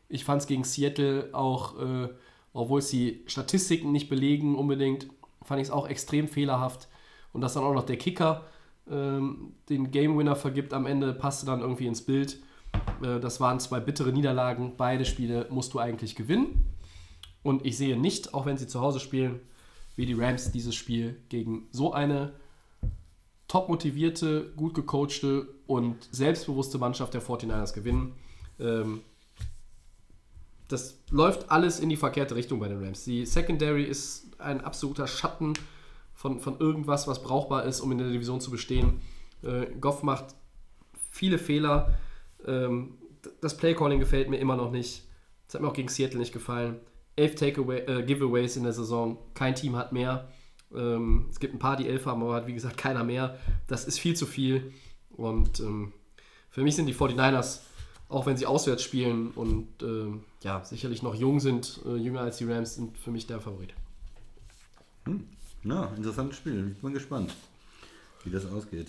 Ich fand es gegen Seattle auch, äh, obwohl es die Statistiken nicht belegen unbedingt, fand ich es auch extrem fehlerhaft. Und dass dann auch noch der Kicker ähm, den Game Winner vergibt am Ende, passte dann irgendwie ins Bild. Äh, das waren zwei bittere Niederlagen. Beide Spiele musst du eigentlich gewinnen. Und ich sehe nicht, auch wenn sie zu Hause spielen, wie die Rams dieses Spiel gegen so eine top motivierte, gut gecoachte und selbstbewusste Mannschaft der 49ers gewinnen. Ähm, das läuft alles in die verkehrte Richtung bei den Rams. Die Secondary ist ein absoluter Schatten von, von irgendwas, was brauchbar ist, um in der Division zu bestehen. Äh, Goff macht viele Fehler. Ähm, das Playcalling gefällt mir immer noch nicht. Das hat mir auch gegen Seattle nicht gefallen. Elf Takeaway, äh, Giveaways in der Saison. Kein Team hat mehr. Ähm, es gibt ein paar, die elf haben, aber hat wie gesagt keiner mehr. Das ist viel zu viel. Und ähm, für mich sind die 49ers, auch wenn sie auswärts spielen und ähm, ja, sicherlich noch jung sind, äh, jünger als die Rams, sind für mich der Favorit. Ja, interessantes Spiel. Ich bin gespannt, wie das ausgeht.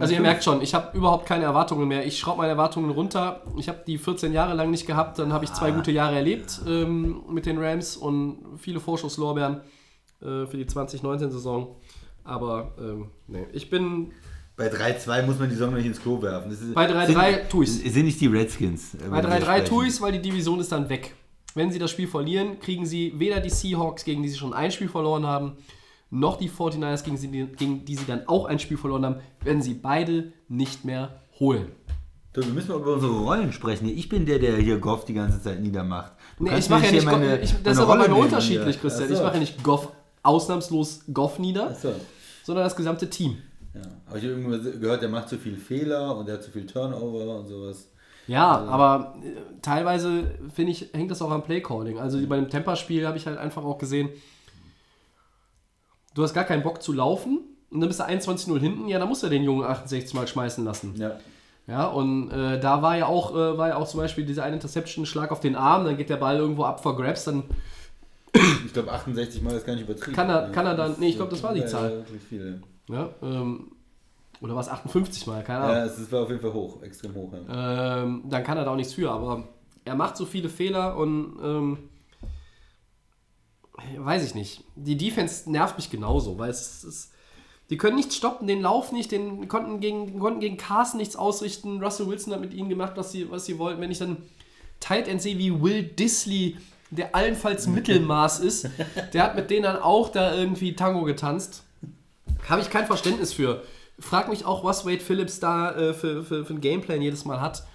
Also ihr merkt schon, ich habe überhaupt keine Erwartungen mehr. Ich schraube meine Erwartungen runter. Ich habe die 14 Jahre lang nicht gehabt, dann habe ich zwei gute Jahre erlebt ähm, mit den Rams und viele Vorschusslorbeeren äh, für die 2019-Saison. Aber ähm, nee, ich bin Bei 3-2 muss man die Saison nicht ins Klo werfen. Ist, Bei 3-3 sind- tu ich's. Sind nicht die Redskins. bei über die wir 3-3 sprechen. tue ich weil die Division ist dann weg. Wenn sie das Spiel verlieren, kriegen sie weder die Seahawks, gegen die sie schon ein Spiel verloren haben, noch die 49ers, gegen, sie, gegen die sie dann auch ein Spiel verloren haben, werden sie beide nicht mehr holen. Du, wir müssen mal über unsere Rollen sprechen. Ich bin der, der hier Goff die ganze Zeit niedermacht. Du Nee, ich mache ja nicht meine- ich, das meine ist aber nehmen unterschiedlich. Christian. So. Ich mache ja nicht Goff, ausnahmslos Goff nieder, so. sondern das gesamte Team. Ja. Aber ich habe irgendwo gehört, der macht zu viel Fehler und der hat zu viel Turnover und sowas. Ja, Also aber äh, teilweise finde ich, hängt das auch am Playcalling. Also bei dem Temperspiel habe ich halt einfach auch gesehen, du hast gar keinen Bock zu laufen und dann bist du 21-0 hinten, ja, dann musst du den Jungen 68 Mal schmeißen lassen. Ja. Ja, und äh, da war ja auch, äh, war ja auch zum Beispiel diese eine Interception, Schlag auf den Arm, dann geht der Ball irgendwo ab for Grabs, dann Ich glaube 68 Mal ist gar nicht übertrieben. Kann er- kann er dann- nee, ich glaub, das war die Zahl. Ja, wirklich viele. ja, ähm, oder war es 58 Mal, keine Ahnung. Ja, es es war auf jeden Fall hoch, extrem hoch. Ja. ähm, dann kann er da auch nichts für. Aber er macht so viele Fehler und ähm, weiß ich nicht. Die Defense nervt mich genauso, weil es ist. Die können nichts stoppen, den Lauf nicht, den konnten gegen, konnten gegen Carson nichts ausrichten. Russell Wilson hat mit ihnen gemacht, was sie, was sie wollten. Wenn ich dann Tight End sehe wie Will Disley, der allenfalls Mittelmaß ist, der hat mit denen dann auch da irgendwie Tango getanzt. Habe ich kein Verständnis für. Frag mich auch, was Wade Phillips da äh, für, für, für einen Gameplan jedes Mal hat.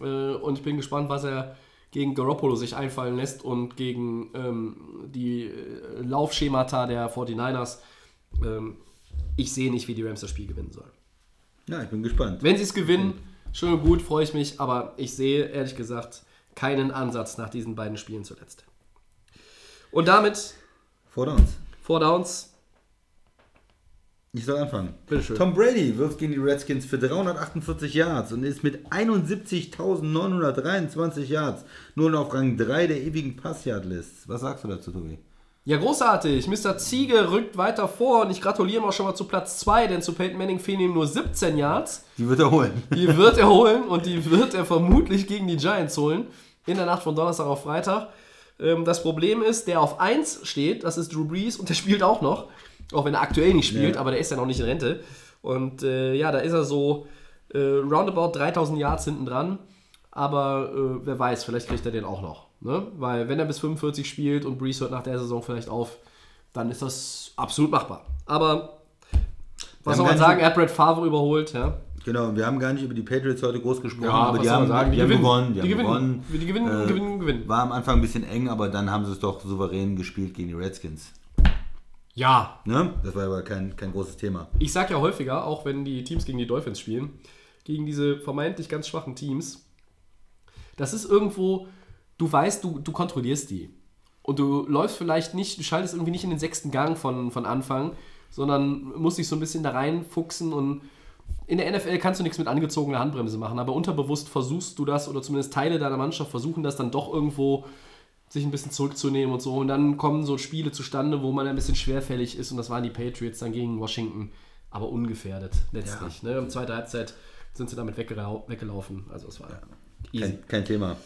Äh, und ich bin gespannt, was er gegen Garoppolo sich einfallen lässt und gegen ähm, die äh, Laufschemata der 49ers. Ähm, ich sehe nicht, wie die Rams das Spiel gewinnen sollen. ja, ich bin gespannt. Wenn sie es gewinnen, schön und gut, freue ich mich, aber ich sehe ehrlich gesagt keinen Ansatz nach diesen beiden Spielen zuletzt. Und damit, Vor uns. Four Downs, Ich soll anfangen. Bitteschön. Tom Brady wirft gegen die Redskins für 348 Yards und ist mit 71.923 Yards nun auf Rang 3 der ewigen Passyard-List. Was sagst du dazu, Tobi? Ja, großartig. Mr. Ziege rückt weiter vor und ich gratuliere ihm auch schon mal zu Platz 2, denn zu Peyton Manning fehlen ihm nur 17 Yards. Die wird er holen. Die wird er holen und die wird er vermutlich gegen die Giants holen. In der Nacht von Donnerstag auf Freitag. Ähm, das Problem ist, der auf 1 steht, das ist Drew Brees und der spielt auch noch. Auch wenn er aktuell nicht spielt, Ja. aber der ist ja noch nicht in Rente. Und äh, ja, da ist er so äh, roundabout 3000 Yards hinten dran. Aber äh, wer weiß, vielleicht kriegt er den auch noch. Ne? Weil wenn er bis 45 spielt und Brees hört nach der Saison vielleicht auf, dann ist das absolut machbar. Aber was soll man sagen? Er hat Brett Favre überholt, ja. Genau, wir haben gar nicht über die Patriots heute groß gesprochen, Ja, aber die haben, sagen? die Die haben gewonnen. Die, Die haben gewinnen. gewonnen. Die gewinnen, gewinnen, gewinnen. War am Anfang ein bisschen eng, aber dann haben sie es doch souverän gespielt gegen die Redskins. Ja, Ne? Das war aber kein, kein großes Thema. ich sag ja häufiger, auch wenn die Teams gegen die Dolphins spielen, gegen diese vermeintlich ganz schwachen Teams, das ist irgendwo, du weißt, du, du kontrollierst die. Und du läufst vielleicht nicht, du schaltest irgendwie nicht in den sechsten Gang von, von Anfang, sondern musst dich so ein bisschen da reinfuchsen und in der NFL kannst du nichts mit angezogener Handbremse machen, aber unterbewusst versuchst du das oder zumindest Teile deiner Mannschaft versuchen das dann doch irgendwo sich ein bisschen zurückzunehmen und so. Und dann kommen so Spiele zustande, wo man ein bisschen schwerfällig ist und das waren die Patriots dann gegen Washington, aber ungefährdet letztlich. Ne? Im zweiten Halbzeit sind sie damit weggelau weggelaufen. Also es war easy. Kein, kein Thema.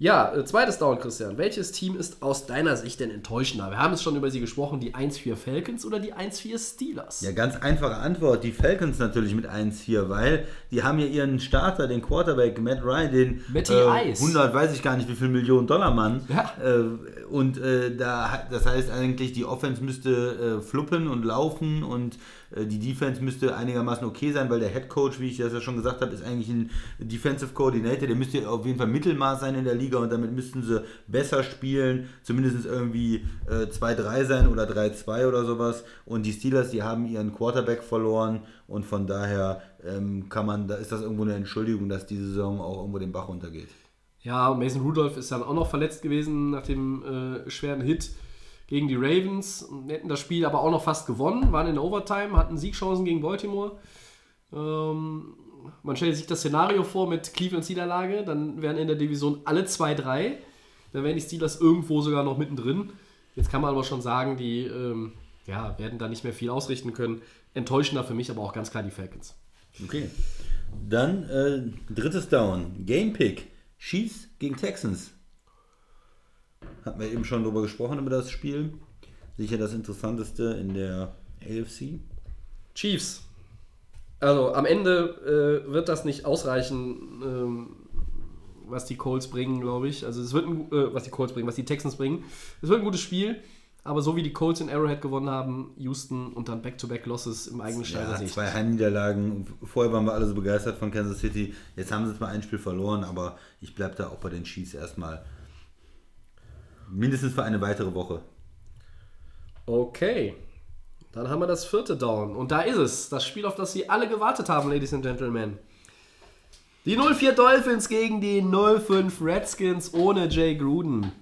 Ja, äh, zweites Down, Christian. Welches Team ist aus deiner Sicht denn enttäuschender? Wir haben es schon über sie gesprochen, die 1-4 Falcons oder die 1-4 Steelers? Ja, ganz einfache Antwort. Die Falcons natürlich mit 1-4, weil die haben ja ihren Starter, den Quarterback Matt Ryan, den äh, Ice. 100, weiß ich gar nicht, wie viel Millionen Dollar Mann. Ja. Äh, und äh, da, das heißt eigentlich, die Offense müsste äh, fluppen und laufen und die Defense müsste einigermaßen okay sein, weil der Head Coach, wie ich das ja schon gesagt habe, ist eigentlich ein Defensive Coordinator. Der müsste auf jeden Fall Mittelmaß sein in der Liga und damit müssten sie besser spielen, zumindest irgendwie äh, 2-3 sein oder 3-2 oder sowas. Und die Steelers, die haben ihren Quarterback verloren und von daher ähm, kann man, da ist das irgendwo eine Entschuldigung, dass die Saison auch irgendwo den Bach runtergeht. Ja, Mason Rudolph ist dann auch noch verletzt gewesen nach dem äh, schweren Hit gegen die Ravens. Wir hätten das Spiel aber auch noch fast gewonnen, waren in der Overtime, hatten Siegchancen gegen Baltimore. Ähm, man stellt sich das Szenario vor mit Clevelands Niederlage, dann wären in der Division alle 2-3. Dann wären die Steelers irgendwo sogar noch mittendrin. Jetzt kann man aber schon sagen, die ähm, ja, werden da nicht mehr viel ausrichten können. Enttäuschender für mich aber auch ganz klar die Falcons. Okay. Dann äh, drittes Down. Game Pick. Chiefs gegen Texans. Hatten wir eben schon drüber gesprochen, über das Spiel. Sicher das interessanteste in der AFC. Chiefs. Also am Ende äh, wird das nicht ausreichen, ähm, was die Colts bringen, glaube ich. Also es wird ein, äh, was die Colts bringen, was die Texans bringen. Es wird ein gutes Spiel, aber so wie die Colts in Arrowhead gewonnen haben, Houston und dann Back-to-Back-Losses im eigenen Stadion Ja, zwei. Heimniederlagen. Vorher waren wir alle so begeistert von Kansas City. Jetzt haben sie zwar ein Spiel verloren, aber ich bleibe da auch bei den Chiefs erstmal. Mindestens für eine weitere Woche. Okay. Dann haben wir das vierte Down. Und da ist es. Das Spiel, auf das Sie alle gewartet haben, Ladies and Gentlemen. Die 04 Dolphins gegen die 05 Redskins ohne Jay Gruden.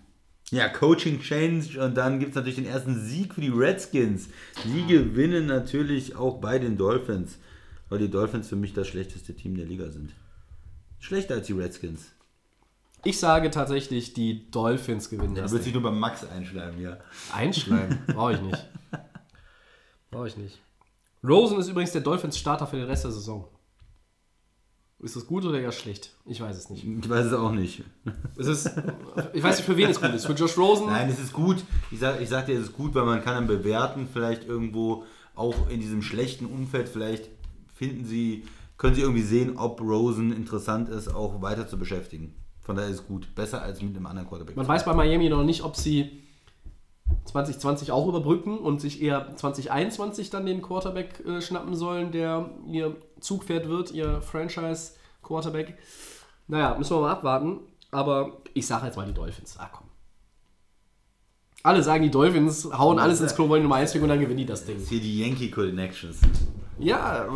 Ja, Coaching Change und dann gibt es natürlich den ersten Sieg für die Redskins. Die gewinnen natürlich auch bei den Dolphins, weil die Dolphins für mich das schlechteste Team der Liga sind. Schlechter als die Redskins. Ich sage tatsächlich, die Dolphins gewinnen Da das. wird Ding. sich nur beim Max einschleimen, ja. Einschleimen. Brauche ich nicht. Brauche ich nicht. Rosen ist übrigens der Dolphins-Starter für den Rest der Saison. Ist das gut oder eher schlecht? Ich weiß es nicht. Ich weiß es auch nicht. Es ist, ich weiß nicht, für wen es gut ist. Für Josh Rosen? Nein, es ist gut. Ich sag, ich sag dir, es ist gut, weil man kann dann bewerten, vielleicht irgendwo auch in diesem schlechten Umfeld, vielleicht finden sie, können sie irgendwie sehen, ob Rosen interessant ist, auch weiter zu beschäftigen. Von daher ist es gut. Besser als mit einem anderen Quarterback. Man weiß bei Miami noch nicht, ob sie 2020 auch überbrücken und sich eher 2021 dann den Quarterback äh, schnappen sollen, der ihr Zugpferd wird, ihr Franchise-Quarterback. Naja, müssen wir mal abwarten. Aber ich sage jetzt mal die Dolphins. Ah, komm. Alle sagen, die Dolphins hauen alles ins Klo, wollen Nummer 1 und dann gewinnen die das Ding. Hier die Yankee Connections. Ja, äh,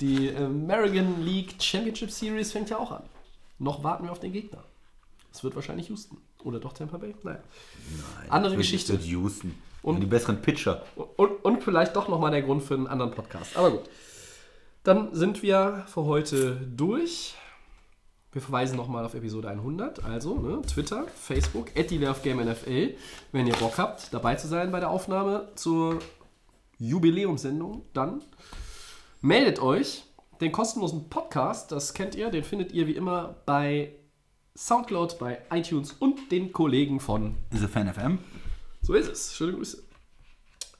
die American League Championship Series fängt ja auch an. Noch warten wir auf den Gegner. Es wird wahrscheinlich Houston. Oder doch Tampa Bay? Naja. Andere Das wird- Geschichte. wird Houston. Und- Und die besseren Pitcher. Und, und vielleicht doch nochmal der Grund für einen anderen Podcast. Aber gut. Dann sind wir für heute durch. Wir verweisen nochmal auf Episode 100. Also ne, Twitter, Facebook, NFL, wenn ihr Bock habt, dabei zu sein bei der Aufnahme zur Jubiläumssendung, dann meldet euch. Den kostenlosen Podcast, das kennt ihr, den findet ihr wie immer bei Soundcloud, bei iTunes und den Kollegen von The Fan FM. so ist es. Schöne Grüße.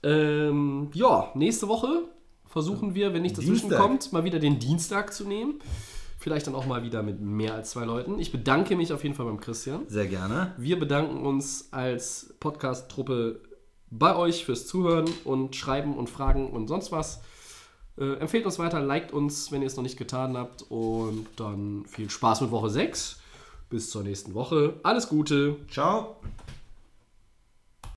Ähm, ja, nächste Woche versuchen wir, wenn nichts dazwischen Dienstag. kommt, mal wieder den Dienstag zu nehmen. Vielleicht dann auch mal wieder mit mehr als zwei Leuten. Ich bedanke mich auf jeden Fall beim Christian. Sehr gerne. Wir bedanken uns als Podcast-Truppe bei euch fürs Zuhören und Schreiben und Fragen und sonst was. Äh, empfehlt uns weiter, liked uns, wenn ihr es noch nicht getan habt. Und dann viel Spaß mit Woche 6. Bis zur nächsten Woche. Alles Gute. Ciao.